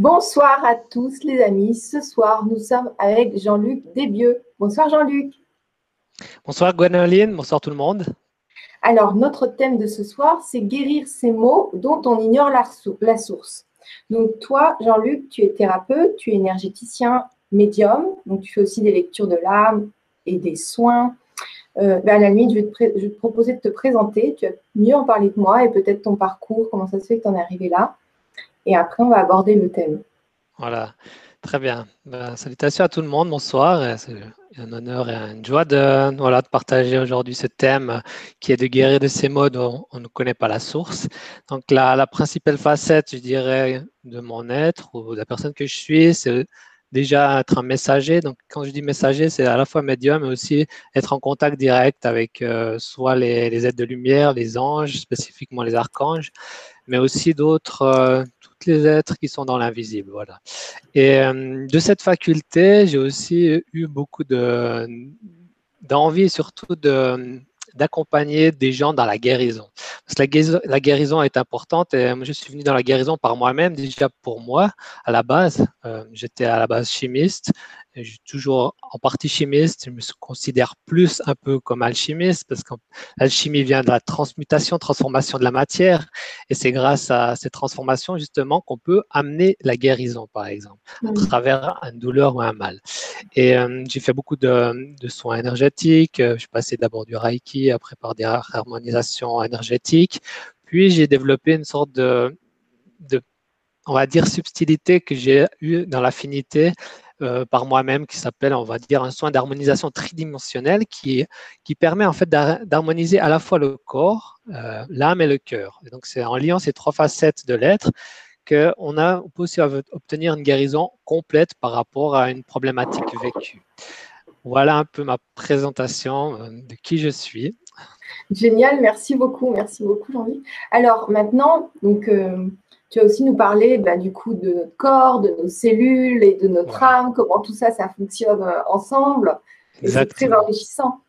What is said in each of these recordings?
Bonsoir à tous les amis. Ce soir, nous sommes avec Jean-Luc Desbieux. Bonsoir Jean-Luc. Bonsoir Gwenoline, bonsoir tout le monde. Alors, notre thème de ce soir, c'est guérir ces mots dont on ignore la, source. Donc, toi, Jean-Luc, tu es thérapeute, tu es énergéticien, médium, donc tu fais aussi des lectures de l'âme et des soins. Euh, ben, à la limite, je vais, te proposer de te présenter, tu vas mieux en parler de moi et peut-être ton parcours, comment ça se fait que tu en es arrivé là. Et après, on va aborder le thème. Voilà, très bien. Ben, salutations à tout le monde, bonsoir. C'est un honneur et une joie de, voilà, de partager aujourd'hui ce thème qui est de guérir de ces mots dont on ne connaît pas la source. Donc, la, la principale facette, je dirais, de mon être ou de la personne que je suis, c'est déjà être un messager. Donc, quand je dis messager, c'est à la fois médium, mais aussi être en contact direct avec euh, soit les, les, êtres de lumière, les anges, spécifiquement les archanges, mais aussi d'autres, euh, tous les êtres qui sont dans l'invisible. Voilà. Et euh, de cette faculté, j'ai aussi eu beaucoup de, d'envie, surtout de, d'accompagner des gens dans la guérison. Parce que la guérison, est importante et je suis venu dans la guérison par moi-même, déjà pour moi, à la base. Euh, j'étais à la base chimiste, je suis toujours en partie chimiste, je me considère plus un peu comme alchimiste parce que l'alchimie vient de la transmutation, transformation de la matière. Et c'est grâce à ces transformations justement qu'on peut amener la guérison par exemple à travers une douleur ou un mal. Et euh, j'ai fait beaucoup de, de, soins énergétiques, je suis passé d'abord du Reiki, après par des harmonisations énergétiques, puis j'ai développé une sorte de, de on va dire subtilité que j'ai eu dans l'affinité euh, par moi-même qui s'appelle, on va dire, un soin d'harmonisation tridimensionnelle qui, qui permet en fait d'harmoniser à la fois le corps, euh, l'âme et le cœur. donc, c'est en liant ces trois facettes de l'être qu'on a, on peut aussi obtenir une guérison complète par rapport à une problématique vécue. Voilà un peu ma présentation euh, de qui je suis. Génial, merci beaucoup, merci beaucoup Jean-Luc. Alors maintenant, donc tu vas aussi nous parler bah, du coup de notre corps, de nos cellules et de notre âme, comment tout ça, ça fonctionne euh, ensemble. C'est très enrichissant.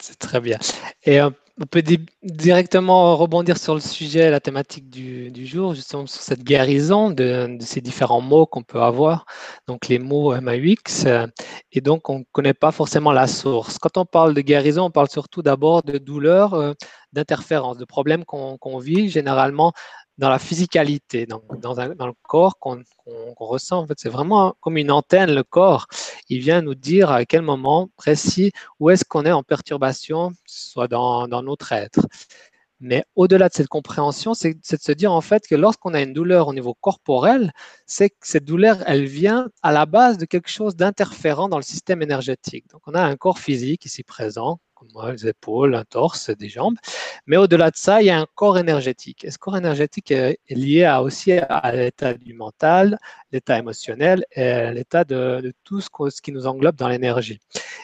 C'est très bien. Et euh, on peut directement rebondir sur le sujet, la thématique du, jour, justement sur cette guérison de, ces différents mots qu'on peut avoir, donc les mots MAUX, euh, et donc on ne connaît pas forcément la source. Quand on parle de guérison, on parle surtout d'abord de douleurs, d'interférences, de problèmes qu'on vit généralement dans la physicalité, dans, dans le corps qu'on ressent. En fait, c'est vraiment comme une antenne, le corps. Il vient nous dire à quel moment précis où est-ce qu'on est en perturbation, soit dans, dans notre être. Mais au-delà de cette compréhension, c'est de se dire en fait que lorsqu'on a une douleur au niveau corporel, c'est que cette douleur, elle vient à la base de quelque chose d'interférent dans le système énergétique. Donc on a un corps physique ici présent les épaules, un torse, des jambes. Mais au-delà de ça, il y a un corps énergétique. Et ce corps énergétique est lié aussi à l'état du mental, l'état émotionnel et l'état de, tout ce, qui nous englobe dans l'énergie?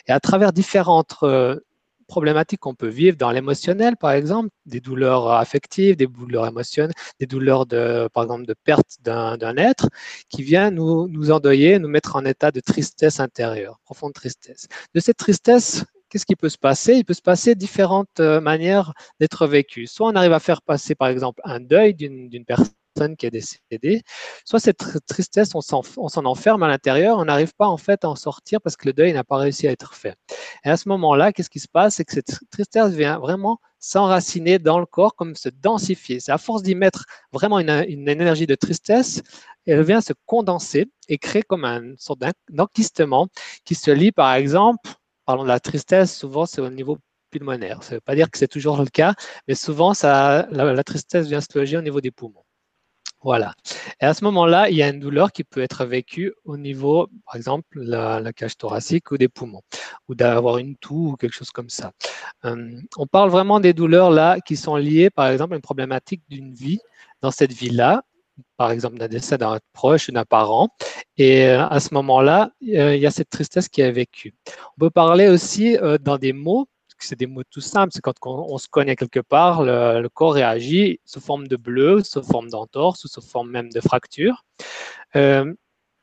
Et à travers différentes euh, problématiques qu'on peut vivre dans l'émotionnel, par exemple, des douleurs affectives, des douleurs émotionnelles, des douleurs de, par exemple, de perte d'un être, qui vient nous, nous endeuiller, nous mettre en état de tristesse intérieure, profonde tristesse. De cette tristesse, qu'est-ce qui peut se passer? Il peut se passer différentes euh, manières d'être vécu. Soit on arrive à faire passer, par exemple, un deuil d'une personne qui est décédée, soit cette tristesse, on s'en enferme à l'intérieur, on n'arrive pas en fait à en sortir parce que le deuil n'a pas réussi à être fait. Et à ce moment-là, qu'est-ce qui se passe? C'est que cette tristesse vient vraiment s'enraciner dans le corps, comme se densifier. C'est à force d'y mettre vraiment une, énergie de tristesse, elle vient se condenser et créer comme une sorte d'enquistement qui se lie par exemple parlons de la tristesse, souvent c'est au niveau pulmonaire. Ça ne veut pas dire que c'est toujours le cas, mais souvent la, tristesse vient se loger au niveau des poumons. Voilà. Et à ce moment-là, il y a une douleur qui peut être vécue au niveau, par exemple, la, la cage thoracique ou des poumons, ou d'avoir une toux ou quelque chose comme ça. Euh, on parle vraiment des douleurs là qui sont liées, par exemple, à une problématique d'une vie. Dans cette vie-là, par exemple d'un décès d'un proche, d'un parent. Et euh, à ce moment-là, euh, il y a cette tristesse qui est vécue. On peut parler aussi euh, dans des mots, c'est des mots tout simples, c'est quand on, se connaît quelque part, le, corps réagit sous forme de bleu, sous forme d'entorse, sous forme même de fracture.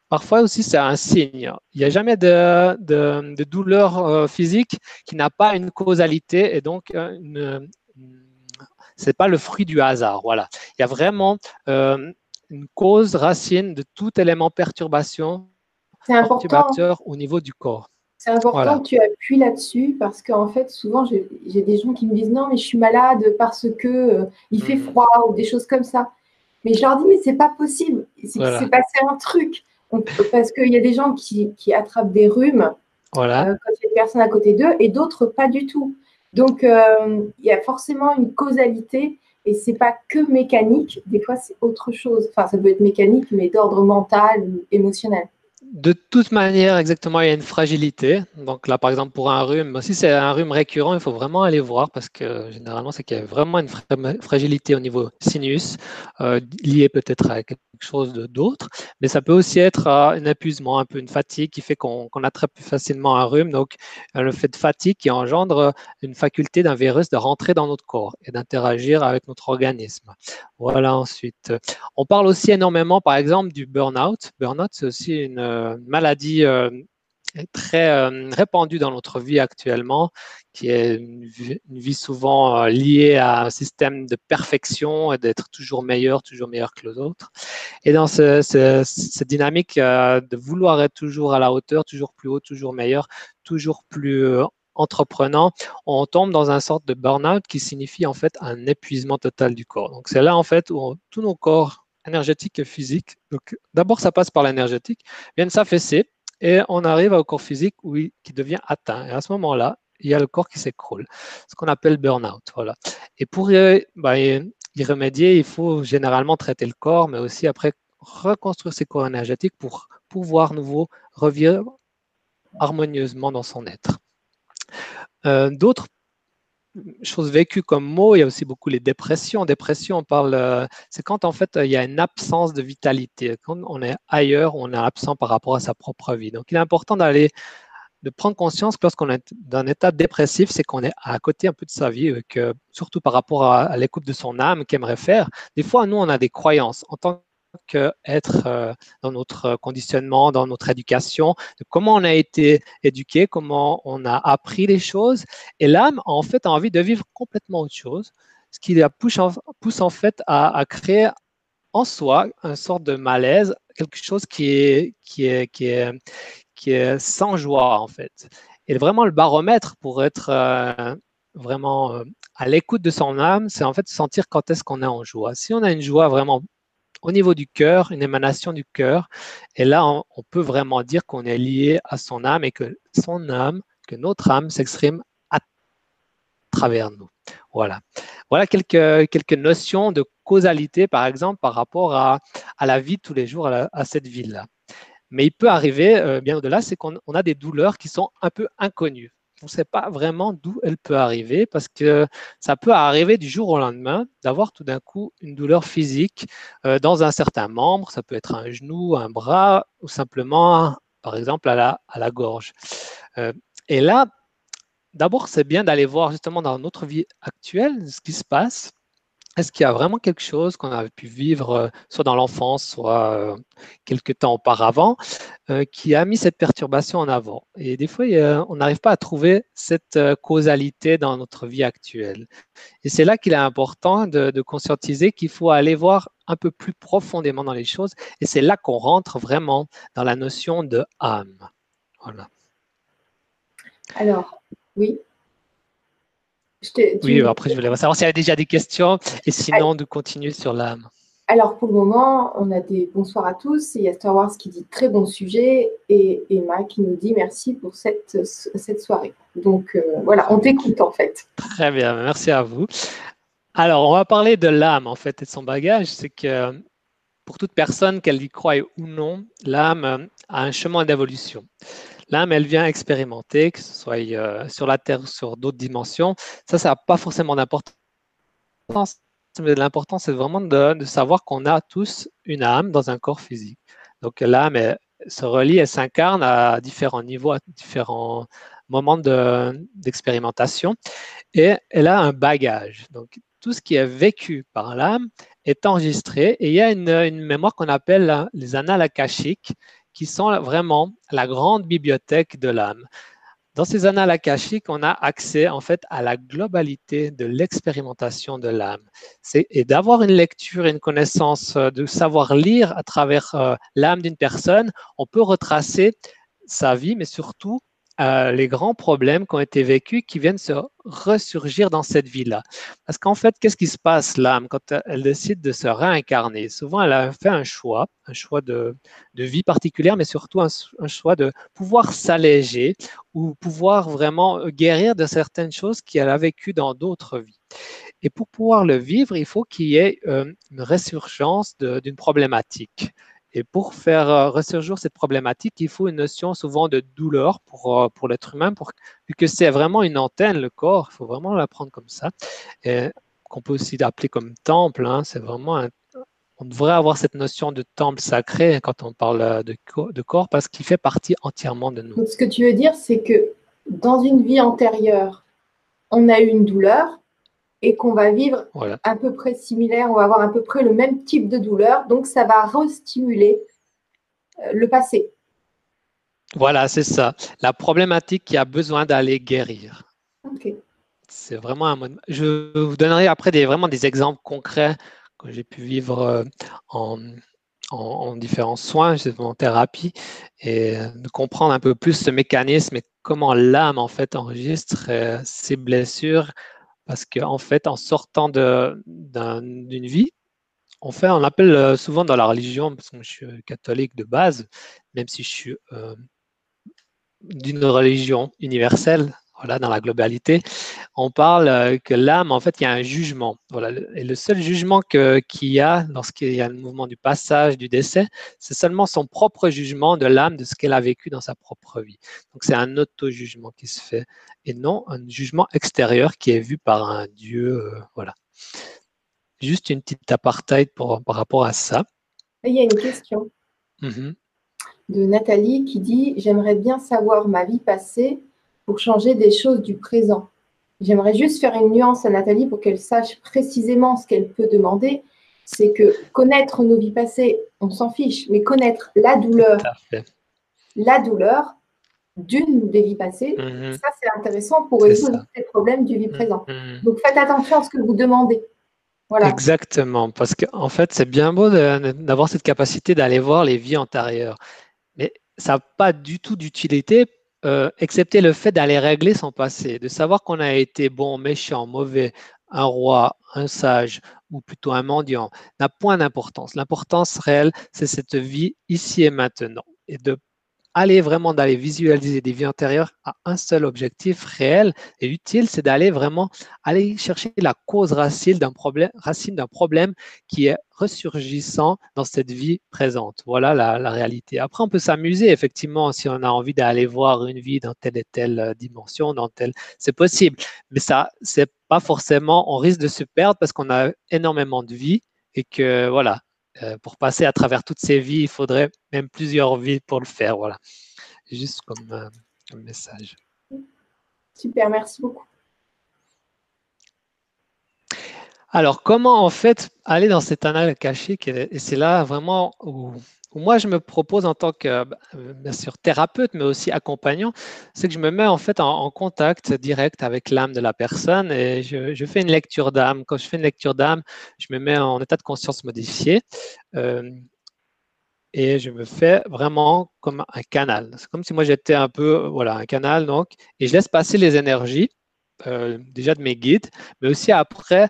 parfois aussi, c'est un signe. Il n'y a jamais de, de, douleur physique qui n'a pas une causalité et donc une, c'est pas le fruit du hasard. Voilà. Il y a vraiment une cause racine de tout élément perturbation perturbateur au niveau du corps. C'est important que tu appuies là-dessus parce qu'en fait, souvent, j'ai des gens qui me disent non, mais je suis malade parce que euh, il fait hmm. froid ou des choses comme ça. Mais je leur dis, mais c'est pas possible. C'est passé un truc. parce qu'il y a des gens qui, attrapent des rhumes voilà. Euh, quand il y a une personne à côté d'eux et d'autres pas du tout. Donc, euh, il y a forcément une causalité et c'est pas que mécanique. Des fois, c'est autre chose. Enfin, ça peut être mécanique, mais d'ordre mental ou émotionnel de toute manière, exactement, il y a une fragilité. Donc là, par exemple, pour un rhume, si c'est un rhume récurrent, il faut vraiment aller voir parce que généralement, c'est qu'il y a vraiment une fragilité au niveau sinus, euh, liée peut-être à quelque chose d'autre. Mais ça peut aussi être un épuisement, un peu une fatigue qui fait qu'on attrape plus facilement un rhume. Donc, euh, le fait de fatigue qui engendre une faculté d'un virus de rentrer dans notre corps et d'interagir avec notre organisme. Voilà, ensuite. On parle aussi énormément, par exemple, du burn-out. Burn-out, c'est aussi une euh, maladie euh, très euh, répandue dans notre vie actuellement, qui est une vie, souvent liée à un système de perfection et d'être toujours meilleur, toujours meilleur que les autres. Et dans cette dynamique de vouloir être toujours à la hauteur, toujours plus haut, toujours meilleur, toujours plus entreprenant, on tombe dans un sorte de burn-out qui signifie en fait un épuisement total du corps. Donc c'est là en fait où tous nos corps énergétique et physique. Donc, d'abord, ça passe par l'énergétique, viennent s'affaisser et on arrive au corps physique où qui devient atteint. Et à ce moment-là, il y a le corps qui s'écroule, ce qu'on appelle burn-out. Voilà. Et pour bah, y, remédier, il faut généralement traiter le corps, mais aussi après reconstruire ses corps énergétiques pour pouvoir nouveau revivre harmonieusement dans son être. Euh, d'autres chose vécue comme mot, il y a aussi beaucoup les dépressions. Dépression, on parle, euh, c'est quand en fait il y a une absence de vitalité. Quand on est ailleurs, on est absent par rapport à sa propre vie. Donc il est important d'aller, de prendre conscience que lorsqu'on est dans un état dépressif, c'est qu'on est à côté un peu de sa vie, euh, que, surtout par rapport à, l'écoute de son âme qu'il aimerait faire. Des fois, nous, on a des croyances. En tant qu'être euh, dans notre conditionnement, dans notre éducation, de comment on a été éduqué, comment on a appris les choses. Et l'âme, en fait, a envie de vivre complètement autre chose, ce qui la pousse en, fait à, créer en soi une sorte de malaise, quelque chose qui est, qui est, qui est, qui est sans joie, en fait. Et vraiment, le baromètre pour être euh, vraiment euh, à l'écoute de son âme, c'est en fait sentir quand est-ce qu'on est en joie. Si on a une joie vraiment au niveau du cœur, une émanation du cœur. Et là, on, peut vraiment dire qu'on est lié à son âme et que son âme, que notre âme s'exprime à travers nous. Voilà. Voilà quelques, quelques notions de causalité, par exemple, par rapport à, la vie de tous les jours à, cette ville-là. Mais il peut arriver, euh, bien au-delà, c'est qu'on a des douleurs qui sont un peu inconnues on ne sait pas vraiment d'où elle peut arriver parce que ça peut arriver du jour au lendemain d'avoir tout d'un coup une douleur physique euh, dans un certain membre. Ça peut être un genou, un bras ou simplement, par exemple, à la, à la gorge. Euh, et là, d'abord, c'est bien d'aller voir justement dans notre vie actuelle ce qui se passe est-ce qu'il y a vraiment quelque chose qu'on avait pu vivre, euh, soit dans l'enfance, soit euh, quelque temps auparavant, euh, qui a mis cette perturbation en avant? Et des fois, on n'arrive pas à trouver cette causalité dans notre vie actuelle. Et c'est là qu'il est important de, de conscientiser qu'il faut aller voir un peu plus profondément dans les choses. Et c'est là qu'on rentre vraiment dans la notion de âme. Voilà. Alors, oui, oui, après, je voulais savoir s'il y avait déjà des questions et sinon de continuer sur l'âme. Alors, pour le moment, on a des bonsoirs à tous. Il y a Star Wars qui dit très bon sujet et Emma qui nous dit merci pour cette, cette soirée. Donc, euh, voilà, on t'écoute en fait. Très bien, merci à vous. Alors, on va parler de l'âme en fait et de son bagage. C'est que pour toute personne, qu'elle y croie ou non, l'âme a un chemin d'évolution. L'âme, elle vient expérimenter, que ce soit euh, sur la Terre ou sur d'autres dimensions. Ça, ça n'a pas forcément d'importance. Mais l'important, c'est vraiment de, savoir qu'on a tous une âme dans un corps physique. Donc l'âme se relie, elle s'incarne à différents niveaux, à différents moments d'expérimentation. et elle a un bagage. Donc tout ce qui est vécu par l'âme est enregistré et il y a une, une mémoire qu'on appelle les annales akashiques qui sont vraiment la grande bibliothèque de l'âme. Dans ces annales akashiques, on a accès en fait à la globalité de l'expérimentation de l'âme. Et d'avoir une lecture et une connaissance, euh, de savoir lire à travers euh, l'âme d'une personne, on peut retracer sa vie, mais surtout euh, les grands problèmes qui ont été vécus qui viennent se ressurgir dans cette vie-là. Parce qu'en fait, qu'est-ce qui se passe l'âme quand elle décide de se réincarner? Souvent, elle a fait un choix, un choix de, vie particulière, mais surtout un, choix de pouvoir s'alléger ou pouvoir vraiment guérir de certaines choses qu'elle a vécues dans d'autres vies. Et pour pouvoir le vivre, il faut qu'il y ait euh, une résurgence d'une problématique. Et pour faire euh, ressurgir cette problématique, il faut une notion souvent de douleur pour, euh, pour l'être humain, pour, vu que c'est vraiment une antenne, le corps, il faut vraiment l'apprendre comme ça, qu'on peut aussi appeler comme temple. Hein, c'est vraiment on devrait avoir cette notion de temple sacré quand on parle euh, de, corps, parce qu'il fait partie entièrement de nous. Ce que tu veux dire, c'est que dans une vie antérieure, on a eu une douleur, et qu'on va vivre à peu près similaire, on va avoir à peu près le même type de douleur. Donc, ça va restimuler euh, le passé. Voilà, c'est ça. La problématique qui a besoin d'aller guérir. C'est vraiment un mode. Je vous donnerai après des, vraiment des exemples concrets que j'ai pu vivre euh, en, en, différents soins, en thérapie, et de comprendre un peu plus ce mécanisme et comment l'âme en fait enregistre euh, ses blessures parce qu'en fait, en sortant d'une vie, on fait, on appelle euh, souvent dans la religion, parce que je suis catholique de base, même si je suis euh, d'une religion universelle, voilà, dans la globalité, on parle euh, que l'âme, en fait, il y a un jugement. Voilà, et le seul jugement qu'il y a lorsqu'il y a le mouvement du passage, du décès, c'est seulement son propre jugement de l'âme, de ce qu'elle a vécu dans sa propre vie. Donc, c'est un auto-jugement qui se fait et non un jugement extérieur qui est vu par un Dieu. Euh, voilà. Juste une petite apartheid par rapport à ça. Il y a une question mm-hmm. de Nathalie qui dit J'aimerais bien savoir ma vie passée pour changer des choses du présent. J'aimerais juste faire une nuance à Nathalie pour qu'elle sache précisément ce qu'elle peut demander. C'est que connaître nos vies passées, on s'en fiche, mais connaître la douleur, la douleur d'une des vies passées, mhm. ça c'est intéressant pour résoudre les problèmes du vie mhm. présent. Donc faites attention à ce que vous demandez. Voilà. Exactement, parce qu'en fait c'est bien beau d'avoir cette capacité d'aller voir les vies antérieures, mais ça n'a pas du tout d'utilité euh, excepté le fait d'aller régler son passé, de savoir qu'on a été bon, méchant, mauvais, un roi, un sage ou plutôt un mendiant, n'a point d'importance. L'importance réelle, c'est cette vie ici et maintenant et de aller vraiment d'aller visualiser des vies antérieures à un seul objectif réel et utile, c'est d'aller vraiment aller chercher la cause racine d'un problème, racine d'un problème qui est ressurgissant dans cette vie présente. Voilà la, réalité. Après, on peut s'amuser effectivement si on a envie d'aller voir une vie dans telle et telle euh, dimension, dans telle, c'est possible. Mais ça, c'est pas forcément, on risque de se perdre parce qu'on a énormément de vie et que voilà, euh, pour passer à travers toutes ces vies, il faudrait même plusieurs vies pour le faire. Voilà, juste comme, euh, message. Super, merci beaucoup. Alors, comment en fait aller dans cette analyse cachée Et c'est là vraiment où moi je me propose en tant que euh, bien sûr thérapeute, mais aussi accompagnant, c'est que je me mets en fait en, contact direct avec l'âme de la personne et je, fais une lecture d'âme. Quand je fais une lecture d'âme, je me mets en état de conscience modifié. Euh, et je me fais vraiment comme un canal. C'est comme si moi j'étais un peu, voilà, un canal donc, et je laisse passer les énergies, euh, déjà de mes guides, mais aussi après,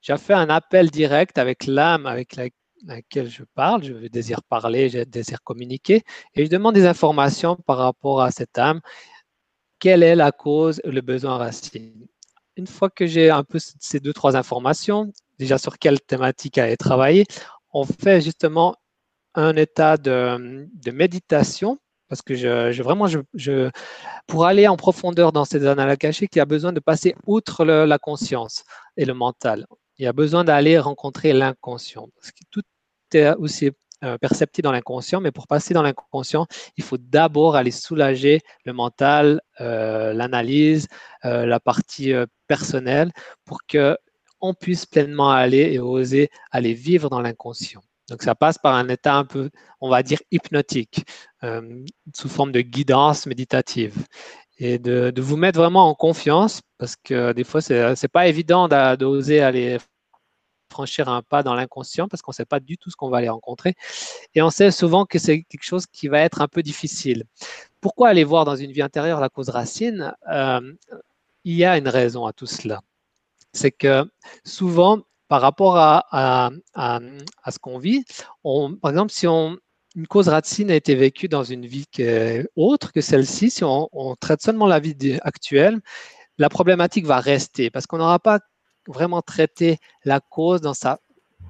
j'ai fait un appel direct avec l'âme avec la, laquelle je parle, je désire parler, je désire communiquer, et je demande des informations par rapport à cette âme. Quelle est la cause, le besoin racine? Une fois que j'ai un peu ces deux, trois informations, déjà sur quelle thématique aller travailler, on fait justement un état de, méditation parce que je, vraiment, pour aller en profondeur dans ces annales cachées, il y a besoin de passer outre la conscience et le mental. Il y a besoin d'aller rencontrer l'inconscient. Tout est aussi euh, perceptible dans l'inconscient, mais pour passer dans l'inconscient, il faut d'abord aller soulager le mental, euh, l'analyse, euh, la partie personnelle, pour que on puisse pleinement aller et oser aller vivre dans l'inconscient. Donc, ça passe par un état un peu, on va dire, hypnotique, sous forme de guidance méditative. Et de, vous mettre vraiment en confiance parce que des fois, ce n'est pas évident d'oser aller franchir un pas dans l'inconscient parce qu'on ne sait pas du tout ce qu'on va aller rencontrer. Et on sait souvent que c'est quelque chose qui va être un peu difficile. Pourquoi aller voir dans une vie intérieure la cause racine? Euh, Il y a une raison à tout cela. C'est que souvent, par rapport à, à, ce qu'on vit, on, par exemple, si on, une cause racine a été vécue dans une vie autre que celle-ci, si on, on, traite seulement la vie actuelle, la problématique va rester parce qu'on n'aura pas vraiment traiter la cause dans sa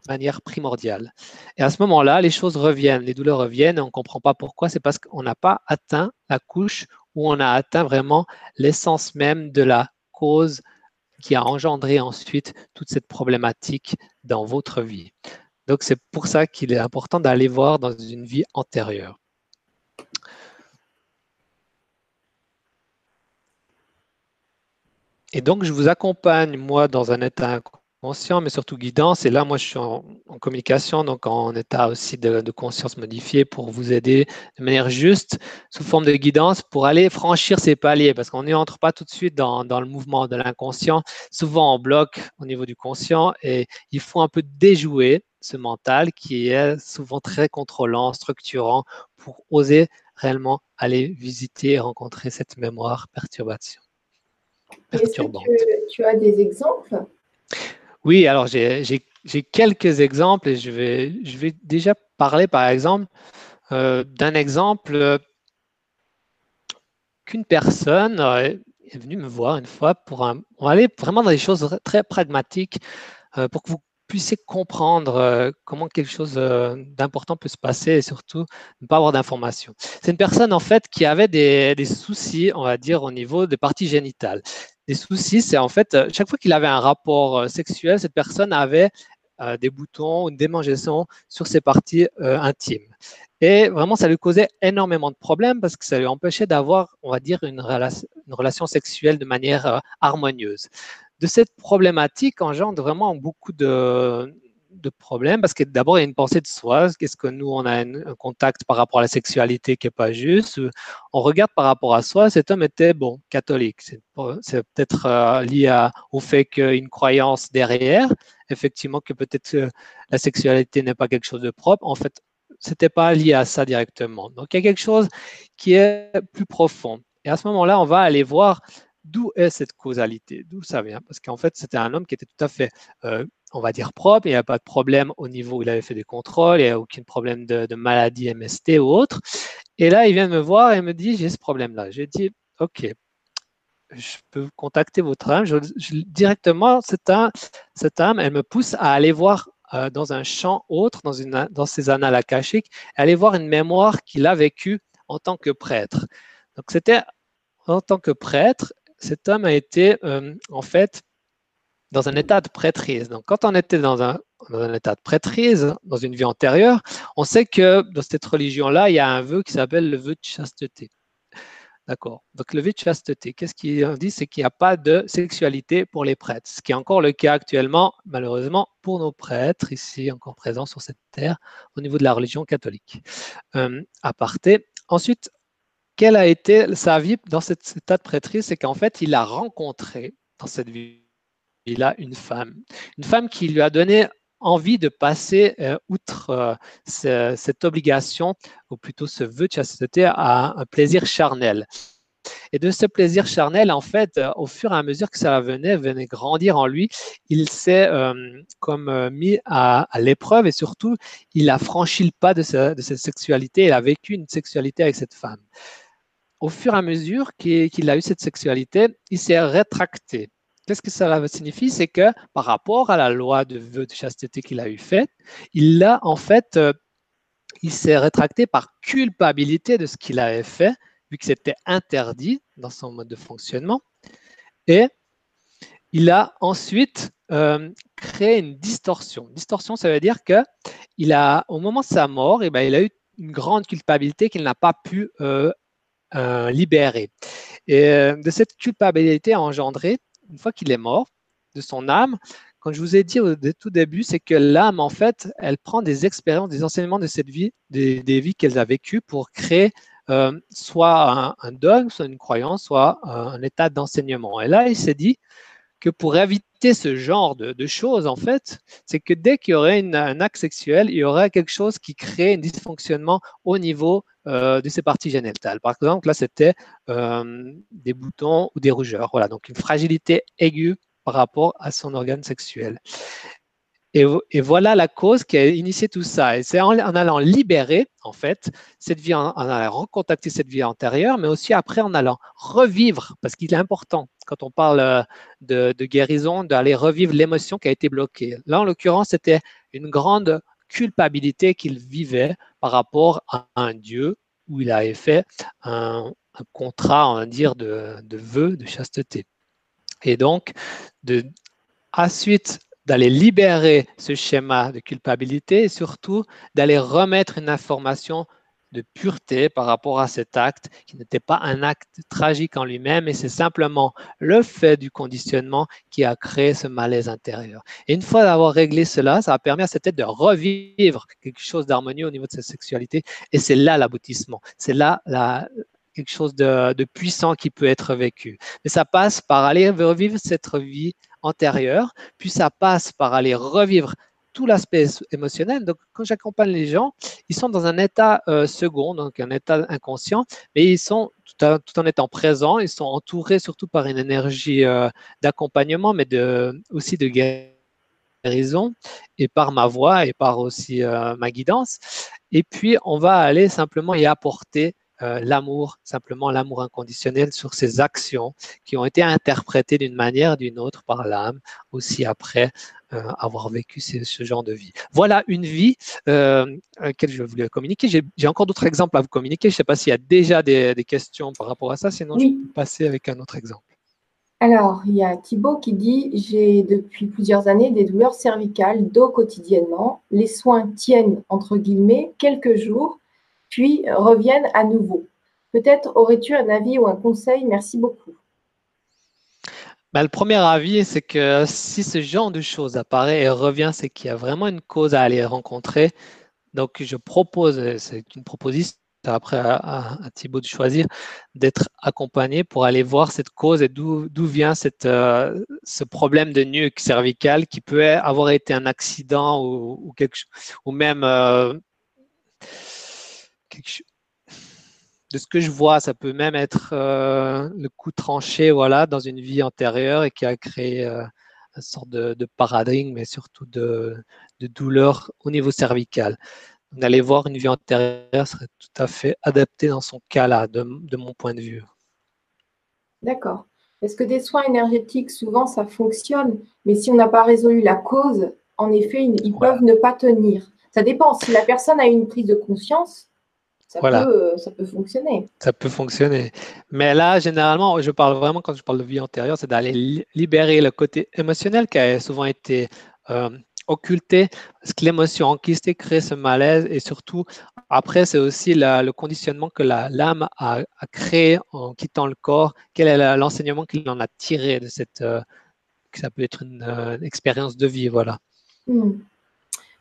manière primordiale. Et à ce moment-là, les choses reviennent, les douleurs reviennent et on ne comprend pas pourquoi. C'est parce qu'on n'a pas atteint la couche où on a atteint vraiment l'essence même de la cause qui a engendré ensuite toute cette problématique dans votre vie. Donc c'est pour ça qu'il est important d'aller voir dans une vie antérieure. Et donc, je vous accompagne, moi, dans un état inconscient, mais surtout guidance. Et là, moi, je suis en, communication, donc en état aussi de, conscience modifiée pour vous aider de manière juste, sous forme de guidance, pour aller franchir ces paliers. Parce qu'on n'y entre pas tout de suite dans, dans le mouvement de l'inconscient. Souvent, on bloque au niveau du conscient et il faut un peu déjouer ce mental qui est souvent très contrôlant, structurant, pour oser réellement aller visiter et rencontrer cette mémoire perturbation. Est-ce que tu, as des exemples? Oui, alors j'ai quelques exemples et je vais, je vais déjà parler par exemple euh, d'un exemple qu'une personne est venue me voir une fois pour un, on va aller vraiment dans des choses très pragmatiques euh, pour que vous puissiez comprendre euh, comment quelque chose d'important peut se passer et surtout ne pas avoir d'informations. C'est une personne en fait qui avait des, des, soucis, on va dire, au niveau des parties génitales les soucis, c'est en fait, euh, chaque fois qu'il avait un rapport euh, sexuel, cette personne avait euh, des boutons ou une démangeaison sur ses parties intimes. Et vraiment, ça lui causait énormément de problèmes parce que ça lui empêchait d'avoir, on va dire, une, relation, sexuelle de manière harmonieuse. De cette problématique engendre vraiment beaucoup de, problèmes parce que d'abord, il y a une pensée de soi. Qu'est-ce que nous, on a un, contact par rapport à la sexualité qui n'est pas juste? On regarde par rapport à soi, cet homme était, bon, catholique. C'est peut-être euh, lié au fait qu'il y a une croyance derrière, effectivement, que peut-être euh, la sexualité n'est pas quelque chose de propre. En fait, ce n'était pas lié à ça directement. Donc, il y a quelque chose qui est plus profond. Et à ce moment-là, on va aller voir d'où est cette causalité, d'où ça vient. Parce qu'en fait, c'était un homme qui était tout à fait euh, on va dire, propre. Il n'y a pas de problème au niveau où il avait fait des contrôles, il n'y a aucun problème de, maladie MST ou autre. Et là, il vient me voir et me dit, j'ai ce problème-là. J'ai dit, OK, je peux contacter votre âme. directement, cette âme, cette âme, elle me pousse à aller voir euh, dans un champ autre, dans, une, dans ses annales akashiques, aller voir une mémoire qu'il a vécue en tant que prêtre. Donc, c'était en tant que prêtre, cet homme a été euh, en fait dans un état de prêtrise. Donc, quand on était dans un, état de prêtrise, dans une vie antérieure, on sait que dans cette religion-là, il y a un vœu qui s'appelle le vœu de chasteté. D'accord. Donc, le vœu de chasteté, qu'est-ce qu'il dit? C'est qu'il n'y a pas de sexualité pour les prêtres, ce qui est encore le cas actuellement, malheureusement, pour nos prêtres, ici encore présents sur cette terre, au niveau de la religion catholique. Euh, à. Ensuite, quelle a été sa vie dans cet état de prêtrise C'est qu'en fait, il a rencontré dans cette vie il a une femme. Une femme qui lui a donné envie de passer euh, outre euh, cette obligation, ou plutôt ce vœu de chasteté, à un plaisir charnel. Et de ce plaisir charnel, en fait, euh, au fur et à mesure que ça venait, venait grandir en lui, il s'est comme mis à, l'épreuve et surtout, il a franchi le pas de, de cette sexualité. Il a vécu une sexualité avec cette femme. Au fur et à mesure qu'il a eu cette sexualité, il s'est rétracté. Qu'est-ce que cela signifie C'est que par rapport à la loi de vœu de chasteté qu'il a eu faite, il a en fait, euh, il s'est rétracté par culpabilité de ce qu'il avait fait, vu que c'était interdit dans son mode de fonctionnement. Et il a ensuite euh, créé une distorsion. Distorsion, ça veut dire que il a, au moment de sa mort, eh ben, il a eu une grande culpabilité qu'il n'a pas pu euh, libérer. Et de cette culpabilité a engendré une fois qu'il est mort, de son âme, comme je vous ai dit au tout début, c'est que l'âme, en fait, elle prend des expériences, des enseignements de cette vie, des, vies qu'elle a vécues pour créer soit un, dogme, soit une croyance, soit un état d'enseignement. Et là, il s'est dit que pour éviter ce genre de, choses, en fait, c'est que dès qu'il y aurait un acte sexuel, il y aurait quelque chose qui crée un dysfonctionnement au niveau de ces parties génitales. Par exemple, là, c'était des boutons ou des rougeurs. Voilà, donc une fragilité aiguë par rapport à son organe sexuel. Et, voilà la cause qui a initié tout ça. Et c'est en, allant libérer, en fait, cette vie, en, allant recontacter cette vie antérieure, mais aussi après en allant revivre, parce qu'il est important, quand on parle euh, de, de guérison, d'aller revivre l'émotion qui a été bloquée. Là, en l'occurrence, c'était une grande culpabilité qu'il vivait par rapport à un Dieu où il avait fait un, contrat, on va dire, de, de vœux de chasteté. Et donc, de, à suite d'aller libérer ce schéma de culpabilité et surtout d'aller remettre une information de pureté par rapport à cet acte qui n'était pas un acte tragique en lui-même et c'est simplement le fait du conditionnement qui a créé ce malaise intérieur. Et une fois d'avoir réglé cela, ça a permis à cette tête de revivre quelque chose d'harmonieux au niveau de sa sexualité et c'est là l'aboutissement. C'est là quelque chose de, puissant qui peut être vécu. Mais ça passe par aller revivre cette vie antérieure, puis ça passe par aller revivre tout l'aspect émotionnel. Donc, quand j'accompagne les gens, ils sont dans un état euh, second, donc un état inconscient, mais ils sont tout, en étant présents, ils sont entourés surtout par une énergie euh, d'accompagnement, mais aussi de guérison, et par ma voix et par aussi euh, ma guidance. Et puis, on va aller simplement y apporter l'amour, simplement l'amour inconditionnel sur ces actions qui ont été interprétées d'une manière ou d'une autre par l'âme, aussi après avoir vécu ce, genre de vie. Voilà une vie euh, à laquelle je voulais communiquer. J'ai encore d'autres exemples à vous communiquer. Je ne sais pas s'il y a déjà des, questions par rapport à ça, sinon je peux passer avec un autre exemple. Alors, il y a Thibaut qui dit J'ai depuis plusieurs années des douleurs cervicales, dos quotidiennement. Les soins tiennent, entre guillemets, quelques jours puis reviennent à nouveau. Peut-être aurais-tu un avis ou un conseil? Merci beaucoup. Bah, le premier avis, c'est que si ce genre de choses apparaît et revient, c'est qu'il y a vraiment une cause à aller rencontrer. Donc, je propose, c'est une proposition après à, Thibaut de choisir, d'être accompagné pour aller voir cette cause et d'où vient euh, ce problème de nuque cervical qui peut avoir été un accident ou, quelque, ou même euh, de ce que je vois, ça peut même être euh, le coup tranché voilà, dans une vie antérieure et qui a créé euh, une sorte de, paradigme, mais surtout de, douleur au niveau cervical. D'aller voir une vie antérieure serait tout à fait adapté dans son cas-là, de, mon point de vue. D'accord. Est-ce que des soins énergétiques, souvent, ça fonctionne, mais si on n'a pas résolu la cause, en effet, ils, peuvent ne pas tenir. Ça dépend. Si la personne a une prise de conscience, ça, peut, euh, ça peut fonctionner. Ça peut fonctionner. Mais là, généralement, je parle vraiment, quand je parle de vie antérieure, c'est d'aller libérer le côté émotionnel qui a souvent été euh, occulté, parce que l'émotion enquistée crée ce malaise et surtout, après, c'est aussi le conditionnement que l'âme a, créé en quittant le corps. Quel est l'enseignement qu'il en a tiré de cette. Euh, que ça peut être une, expérience de vie, voilà. Hmm.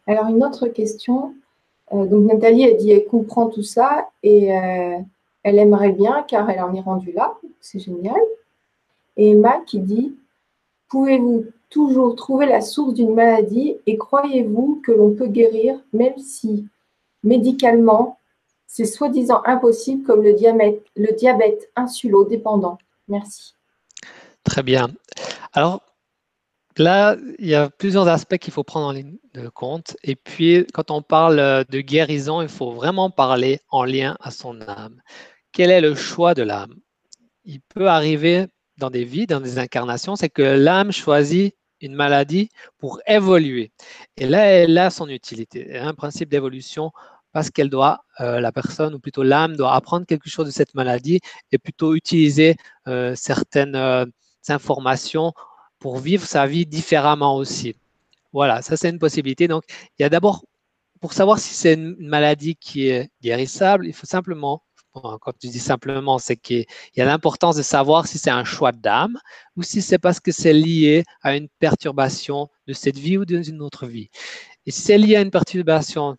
Alors, une autre question. Euh, donc Nathalie a dit elle comprend tout ça et euh, elle aimerait bien car elle en est rendue là, c'est génial. Et Emma qui dit pouvez-vous toujours trouver la source d'une maladie et croyez-vous que l'on peut guérir même si médicalement c'est soi-disant impossible comme le diabète, le diabète insulo-dépendant? Merci. Très bien. Alors, Là, il y a plusieurs aspects qu'il faut prendre en compte. Et puis, quand on parle de guérison, il faut vraiment parler en lien à son âme. Quel est le choix de l'âme? Il peut arriver dans des vies, dans des incarnations, c'est que l'âme choisit une maladie pour évoluer. Et là, elle a son utilité. un principe d'évolution parce qu'elle doit, euh, la personne, ou plutôt l'âme, doit apprendre quelque chose de cette maladie et plutôt utiliser euh, certaines euh, informations pour vivre sa vie différemment aussi. Voilà, ça c'est une possibilité. Donc, il y a d'abord, pour savoir si c'est une maladie qui est guérissable, il faut simplement, quand tu dis simplement, c'est qu'il y a l'importance de savoir si c'est un choix d'âme ou si c'est parce que c'est lié à une perturbation de cette vie ou d'une autre vie. Et si c'est lié à une perturbation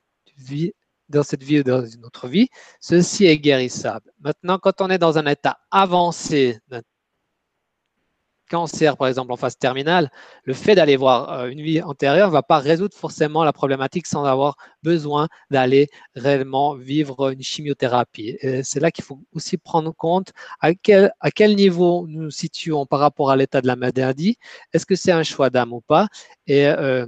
de cette vie ou dans une autre vie, ceci est guérissable. Maintenant, quand on est dans un état avancé cancer, par exemple, en phase terminale, le fait d'aller voir euh, une vie antérieure ne va pas résoudre forcément la problématique sans avoir besoin d'aller réellement vivre une chimiothérapie. C'est là qu'il faut aussi prendre compte à quel, niveau nous nous situons par rapport à l'état de la maladie. Est-ce que c'est un choix d'âme ou pas? Et euh,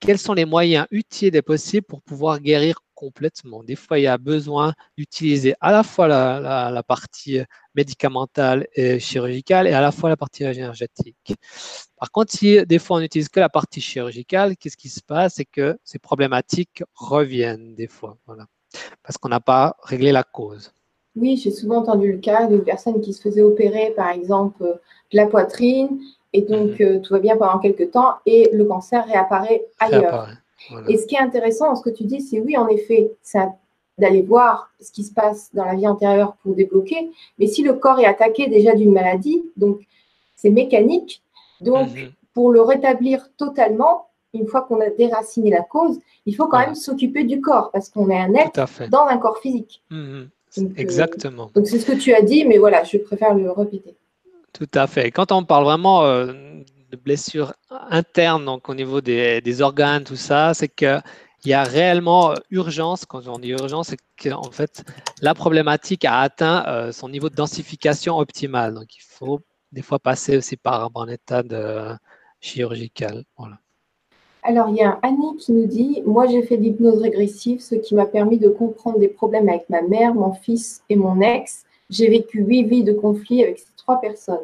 quels sont les moyens utiles et possibles pour pouvoir guérir complètement. Des fois, il y a besoin d'utiliser à la fois la, partie médicamentale et chirurgicale et à la fois la partie énergétique. Par contre, si des fois on n'utilise que la partie chirurgicale, qu'est-ce qui se passe? C'est que ces problématiques reviennent des fois, voilà, parce qu'on n'a pas réglé la cause. Oui, j'ai souvent entendu le cas d'une personne qui se faisait opérer, par exemple, de la poitrine, et donc mhm. euh, tout va bien pendant quelques temps, et le cancer réapparaît ailleurs. Et ce qui est intéressant dans ce que tu dis, c'est oui, en effet, c'est d'aller voir ce qui se passe dans la vie antérieure pour débloquer. Mais si le corps est attaqué déjà d'une maladie, donc c'est mécanique. Donc, mhm. pour le rétablir totalement, une fois qu'on a déraciné la cause, il faut quand même s'occuper du corps parce qu'on est un être dans un corps physique. Mhm. Euh, Exactement. donc, c'est ce que tu as dit, mais voilà, je préfère le répéter. Tout à fait. Quand on parle vraiment euh, de blessures internes, donc au niveau des, organes, tout ça, c'est qu'il y a réellement urgence. Quand on dit urgence, c'est qu'en fait, la problématique a atteint euh, son niveau de densification optimal. Donc, il faut des fois passer aussi par un état de chirurgical. Voilà. Alors, il y a Annie qui nous dit Moi, j'ai fait l'hypnose régressive, ce qui m'a permis de comprendre des problèmes avec ma mère, mon fils et mon ex. J'ai vécu huit vies de conflit avec ces trois personnes.